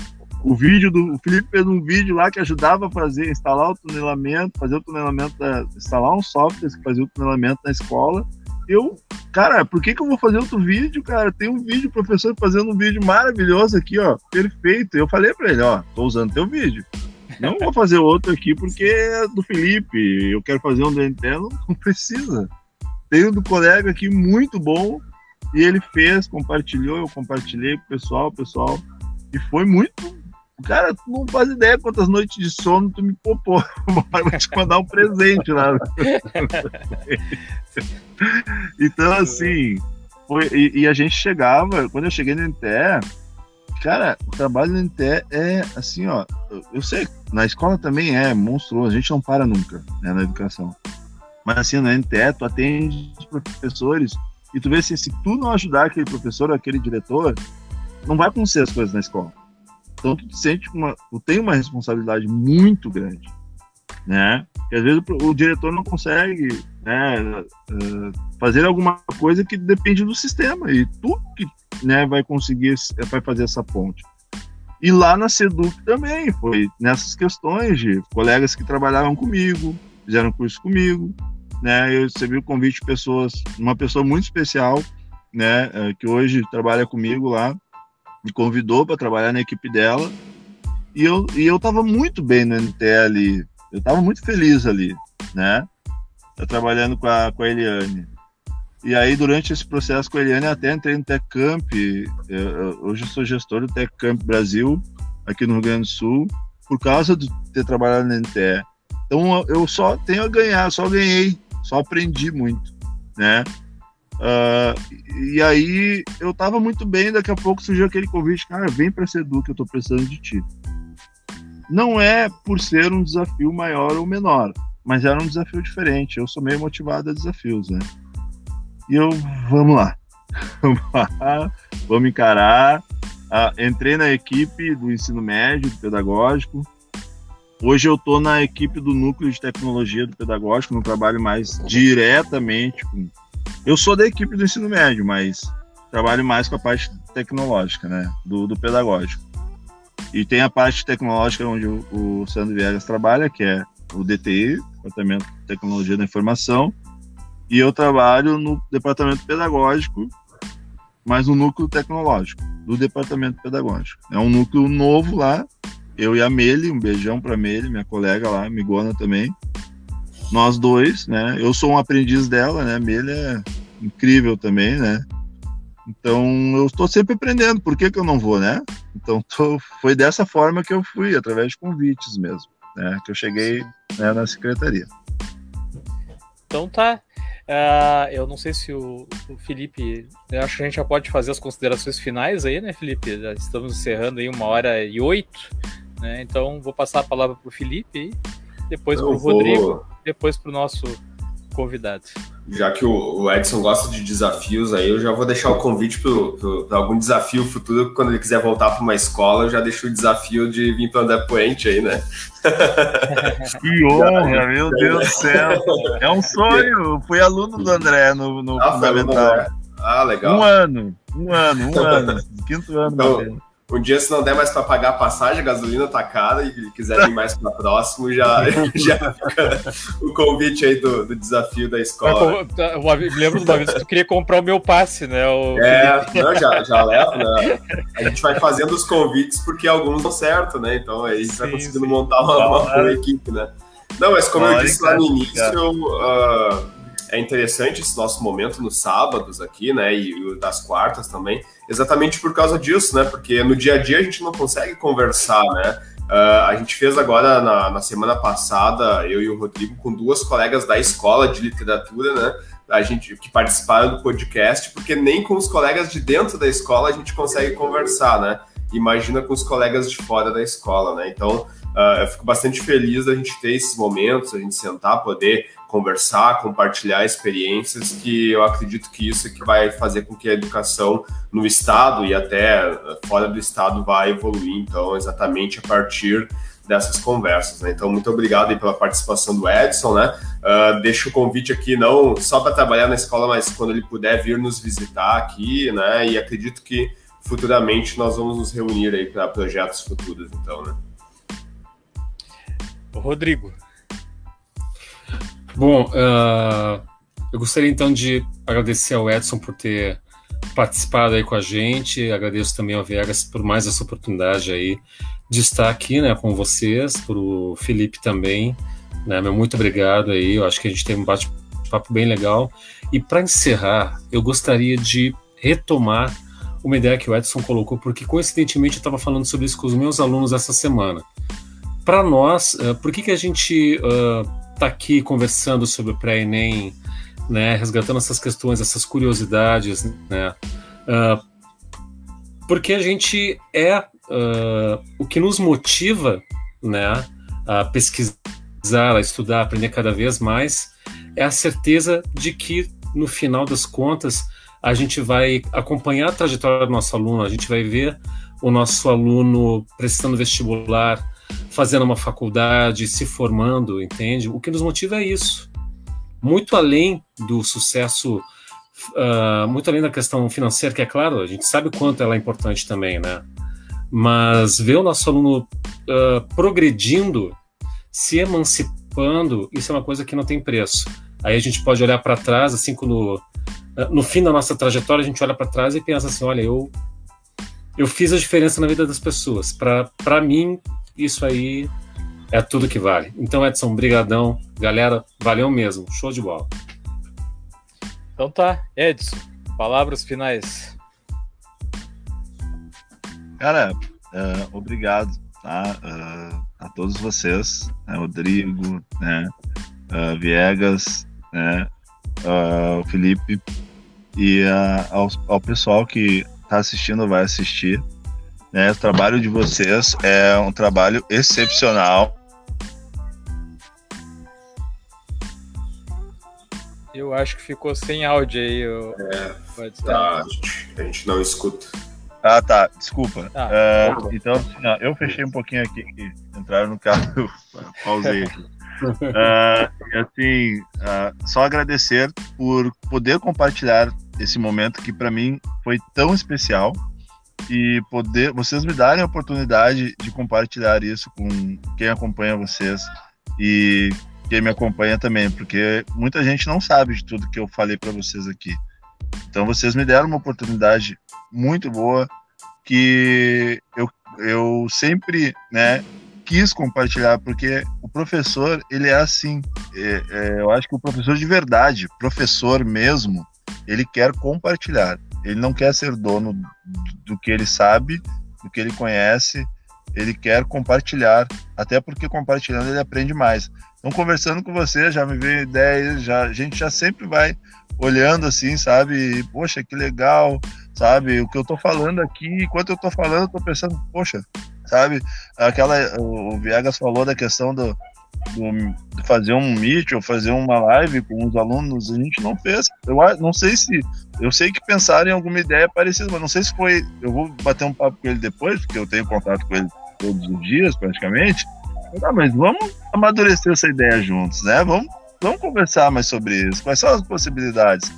o vídeo do o Felipe fez um vídeo lá que ajudava a fazer, instalar o tunelamento, fazer o tunelamento, da, instalar um software que fazia o tunelamento na escola. Eu, cara, por que, que eu vou fazer outro vídeo, cara? Tem um vídeo, professor fazendo um vídeo maravilhoso aqui, ó, perfeito. Eu falei para ele, ó, tô usando teu vídeo. Não vou fazer outro aqui porque é do Felipe. Eu quero fazer um do NTE, não, não precisa. Tem um do colega aqui muito bom e ele fez, compartilhou, eu compartilhei com o pessoal, pessoal. E foi muito. Cara, tu não faz ideia quantas noites de sono tu me popou. Vou te mandar um presente lá. então, assim, foi, e, e a gente chegava, quando eu cheguei no NTE, cara, o trabalho no NTE é assim, ó. Eu, eu sei, na escola também é monstruoso, a gente não para nunca, né, na educação. Mas assim, no NTE, tu atende professores e tu vê assim, se tu não ajudar aquele professor aquele diretor, não vai acontecer as coisas na escola. Então tu te sente uma, tu tem uma responsabilidade muito grande, né? Porque às vezes o, o diretor não consegue, né, eh, fazer alguma coisa que depende do sistema e tu que, né, vai conseguir, vai fazer essa ponte. E lá na Seduc também foi nessas questões de colegas que trabalhavam comigo, fizeram curso comigo, né? Eu recebi o convite de pessoas, uma pessoa muito especial, né, eh, que hoje trabalha comigo lá, me convidou para trabalhar na equipe dela. E eu e eu tava muito bem no NT ali. Eu tava muito feliz ali, né? Trabalhando com a, com a Eliane. E aí, durante esse processo com a Eliane, até entrei no Tech Camp. Eu- hoje eu sou gestor do Tech Camp Brasil, aqui no Rio Grande do Sul, por causa de ter trabalhado no NTE. Então, eu só tenho a ganhar, só ganhei, só aprendi muito, né? Ah, e aí eu tava muito bem, daqui a pouco surgiu aquele convite, cara, vem para Sedu que eu tô precisando de ti. Não é por ser um desafio maior ou menor, mas era um desafio diferente. Eu sou meio motivado a desafios, né? E eu, vamos lá, vamos lá, vamos encarar. Ah, entrei na equipe do ensino médio, do pedagógico. Hoje eu estou na equipe do núcleo de tecnologia do pedagógico, não trabalho mais diretamente com eu sou da equipe do ensino médio, mas trabalho mais com a parte tecnológica, né? Do, do pedagógico. E tem a parte tecnológica onde o, o Sandro Viegas trabalha, que é o DTI, Departamento de Tecnologia da Informação, e eu trabalho no departamento pedagógico, mas no núcleo tecnológico do departamento pedagógico. É um núcleo novo lá. Eu e a Meli, um beijão para Meli, minha colega lá, amigona também nós dois, né? Eu sou um aprendiz dela, né? A Meli é incrível também, né? Então eu estou sempre aprendendo. Por que, que eu não vou, né? Então tô- foi dessa forma que eu fui, através de convites mesmo, né? Que eu cheguei né, na secretaria. Então tá. Ah, eu não sei se o, o Felipe. Eu acho que a gente já pode fazer as considerações finais aí, né, Felipe? Já estamos encerrando aí uma hora e oito. Né? Então vou passar a palavra para o Felipe depois para o Eu vou- Rodrigo, depois para o nosso convidado. já que o Edson gosta de desafios, aí eu já vou deixar o convite para algum desafio futuro, quando ele quiser voltar para uma escola, eu já deixo o desafio de vir para o André Puente aí, né? Que honra, meu Deus do céu! É um sonho! Eu fui aluno do André no, no ah, Fundamental. Ah, legal. Um ano, um ano, um ano. Quinto ano. Então, um dia, se não der mais para pagar a passagem, a gasolina tá cara e quiser vir mais para próximo, já, já fica o convite aí do, do desafio da escola. Eu, eu, eu lembro de uma vez que tu queria comprar o meu passe, né? O... É, não, já, já levo, né? A gente vai fazendo os convites porque alguns dão certo, né? Então aí a gente sim, vai conseguindo sim. montar uma, uma boa equipe, né? Não, mas como Olha, eu disse lá no início, uh, é interessante esse nosso momento nos sábados aqui, né? E, e das quartas também, exatamente por causa disso, né? Porque no dia a dia a gente não consegue conversar, né? Uh, a gente fez agora na, na, semana passada, eu e o Rodrigo, com duas colegas da escola de literatura, né? A gente que participaram do podcast, porque nem com os colegas de dentro da escola a gente consegue conversar, né? Imagina com os colegas de fora da escola, né? Então, uh, eu fico bastante feliz da gente ter esses momentos, a gente sentar, poder conversar, compartilhar experiências, que eu acredito que isso é que vai fazer com que a educação no estado e até eh, fora do estado vá evoluir, então, exatamente a partir dessas conversas. Né? Então, muito obrigado pela participação do Edson, né? Uh, deixo o convite aqui não só para trabalhar na escola, mas quando ele puder vir nos visitar aqui, né? E acredito que futuramente nós vamos nos reunir aí para projetos futuros, então, né? Rodrigo, Bom, uh, eu gostaria então de agradecer ao Edson por ter participado aí com a gente. Agradeço também ao Viegas por mais essa oportunidade aí de estar aqui, né, com vocês, para o Felipe também, né, meu muito obrigado aí. Eu acho que a gente tem um bate-papo bem legal. E para encerrar, eu gostaria de retomar uma ideia que o Edson colocou, porque coincidentemente eu estava falando sobre isso com os meus alunos essa semana. Para nós, uh, por que, que a gente uh, tá aqui conversando sobre o pré-ENEM, né, resgatando essas questões, essas curiosidades, né, uh, porque a gente é uh, o que nos motiva, né, a pesquisar, a estudar, a aprender cada vez mais, é a certeza de que no final das contas a gente vai acompanhar a trajetória do nosso aluno, a gente vai ver o nosso aluno prestando vestibular, fazendo uma faculdade, se formando, entende? O que nos motiva é isso. Muito além do sucesso, uh, muito além da questão financeira, que é claro, a gente sabe o quanto ela é importante também, né? Mas ver o nosso aluno uh, progredindo, se emancipando, isso é uma coisa que não tem preço. Aí a gente pode olhar para trás, assim, quando uh, no fim da nossa trajetória, a gente olha para trás e pensa assim: olha, eu eu fiz a diferença na vida das pessoas. Para mim, isso aí é tudo que vale. Então, Edson, brigadão. Galera, valeu mesmo. Show de bola. Então tá, Edson, palavras finais. Cara, uh, obrigado tá? Uh, a todos vocês, né? Rodrigo, né? Uh, Viegas, né? o Felipe e ao, ao pessoal que está assistindo vai assistir. Né? O trabalho de vocês é um trabalho excepcional. Eu acho que ficou sem áudio aí. Eu... É, Pode tá, a gente, a gente não escuta. Ah, tá. Desculpa. Ah, uh, então, assim, ó, eu fechei um pouquinho aqui, entraram no carro, eu pausei aqui. Uh, assim, uh, só agradecer por poder compartilhar esse momento que para mim foi tão especial e poder vocês me darem a oportunidade de compartilhar isso com quem acompanha vocês e quem me acompanha também, porque muita gente não sabe de tudo que eu falei para vocês aqui. Então vocês me deram uma oportunidade muito boa que eu, eu sempre, né, quis compartilhar, porque o professor, ele é assim, é, é, eu acho que o professor de verdade, professor mesmo, ele quer compartilhar. Ele não quer ser dono do que ele sabe, do que ele conhece, ele quer compartilhar, até porque compartilhando ele aprende mais. Então, conversando com você, já me veio ideias, já, a gente já sempre vai olhando assim, sabe? poxa, que legal, sabe? O que eu tô falando aqui, enquanto eu tô falando, eu tô pensando, poxa, sabe? Aquela, o Viegas falou da questão do, fazer um meet ou fazer uma live com os alunos, a gente não fez. Eu não sei se. Eu sei que pensaram em alguma ideia parecida, mas não sei se foi. Eu vou bater um papo com ele depois, porque eu tenho contato com ele todos os dias, praticamente. Ah, mas vamos amadurecer essa ideia juntos, né? Vamos, vamos conversar mais sobre isso. Quais são as possibilidades?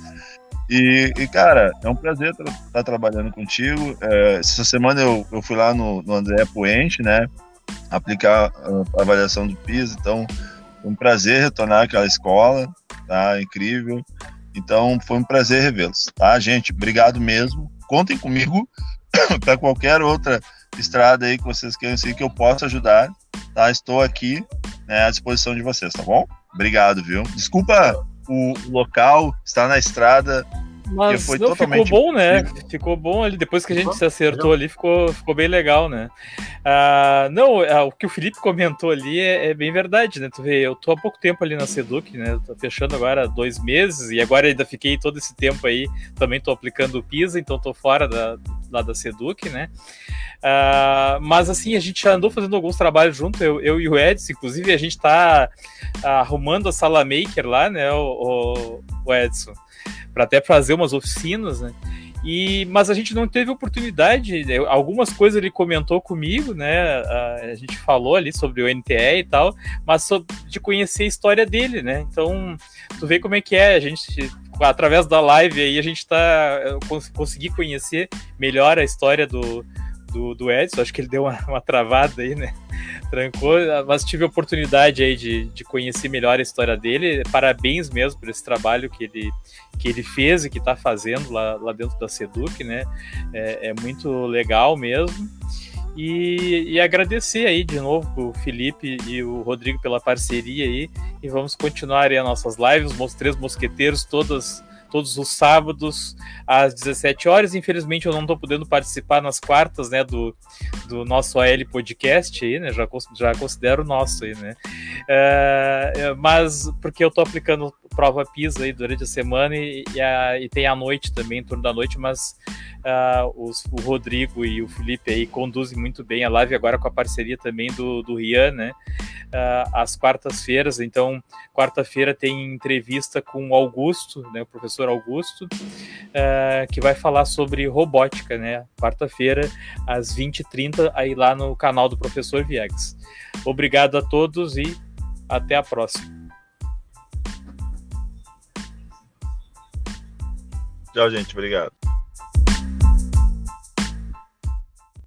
E, e cara, é um prazer estar tá trabalhando contigo. É, essa semana eu, eu fui lá no, no André Puente, né? Aplicar a, avaliação do PISA. Então, foi um prazer retornar àquela escola, tá? Incrível. Então, foi um prazer revê-los, tá, gente? Obrigado mesmo. Contem comigo para qualquer outra estrada aí que vocês queiram seguir que eu possa ajudar, tá? Estou aqui né, à disposição de vocês, tá bom? Obrigado, viu? Desculpa o local, estar na estrada, mas foi não, totalmente ficou bom, né? Ficou bom ali. Depois que a gente se acertou ali, ficou, ficou bem legal, né? Ah, não, ah, o que o Felipe comentou ali é, é, bem verdade, né? Tu vê, eu tô há pouco tempo ali na Seduc, né? Tô fechando agora dois meses e agora ainda fiquei todo esse tempo aí. Também tô aplicando o PISA, então tô fora da, lá da Seduc, né? Ah, mas assim, a gente já andou fazendo alguns trabalhos junto, eu, eu e o Edson, inclusive a gente tá arrumando a sala maker lá, né? o, o, o Edson para até fazer umas oficinas, né? E, mas a gente não teve oportunidade. Né? Algumas coisas ele comentou comigo, né? A, a gente falou ali sobre o NTE e tal, mas sobre, de conhecer a história dele, né? Então, tu vê como é que é. A gente, através da live aí, a gente tá conseguir conhecer melhor a história do, do, do Edson. Acho que ele deu uma, uma travada aí, né? Trancou, mas tive a oportunidade aí de, de conhecer melhor a história dele. Parabéns mesmo por esse trabalho que ele, que ele fez e que está fazendo lá, lá dentro da Seduc, né? É, é muito legal mesmo. E, e, agradecer aí de novo o Felipe e o Rodrigo pela parceria aí. E vamos continuar aí as nossas lives, os três mosqueteiros, todas todos os sábados às 17 horas. Infelizmente eu não estou podendo participar nas quartas, né, do, do nosso AL Podcast aí, né, já, já considero nosso aí, né, é, mas porque eu estou aplicando prova PISA aí durante a semana e, e, a, e, tem a noite também, em torno da noite, mas uh, os, o Rodrigo e o Felipe aí conduzem muito bem a live agora com a parceria também do, do Rian, né, uh, às quartas-feiras, então quarta-feira tem entrevista com o Augusto, né, o professor Augusto, uh, que vai falar sobre robótica, né? Quarta-feira, às 20h30, aí lá no canal do professor Viegas. Obrigado a todos e até a próxima. Tchau, gente. Obrigado.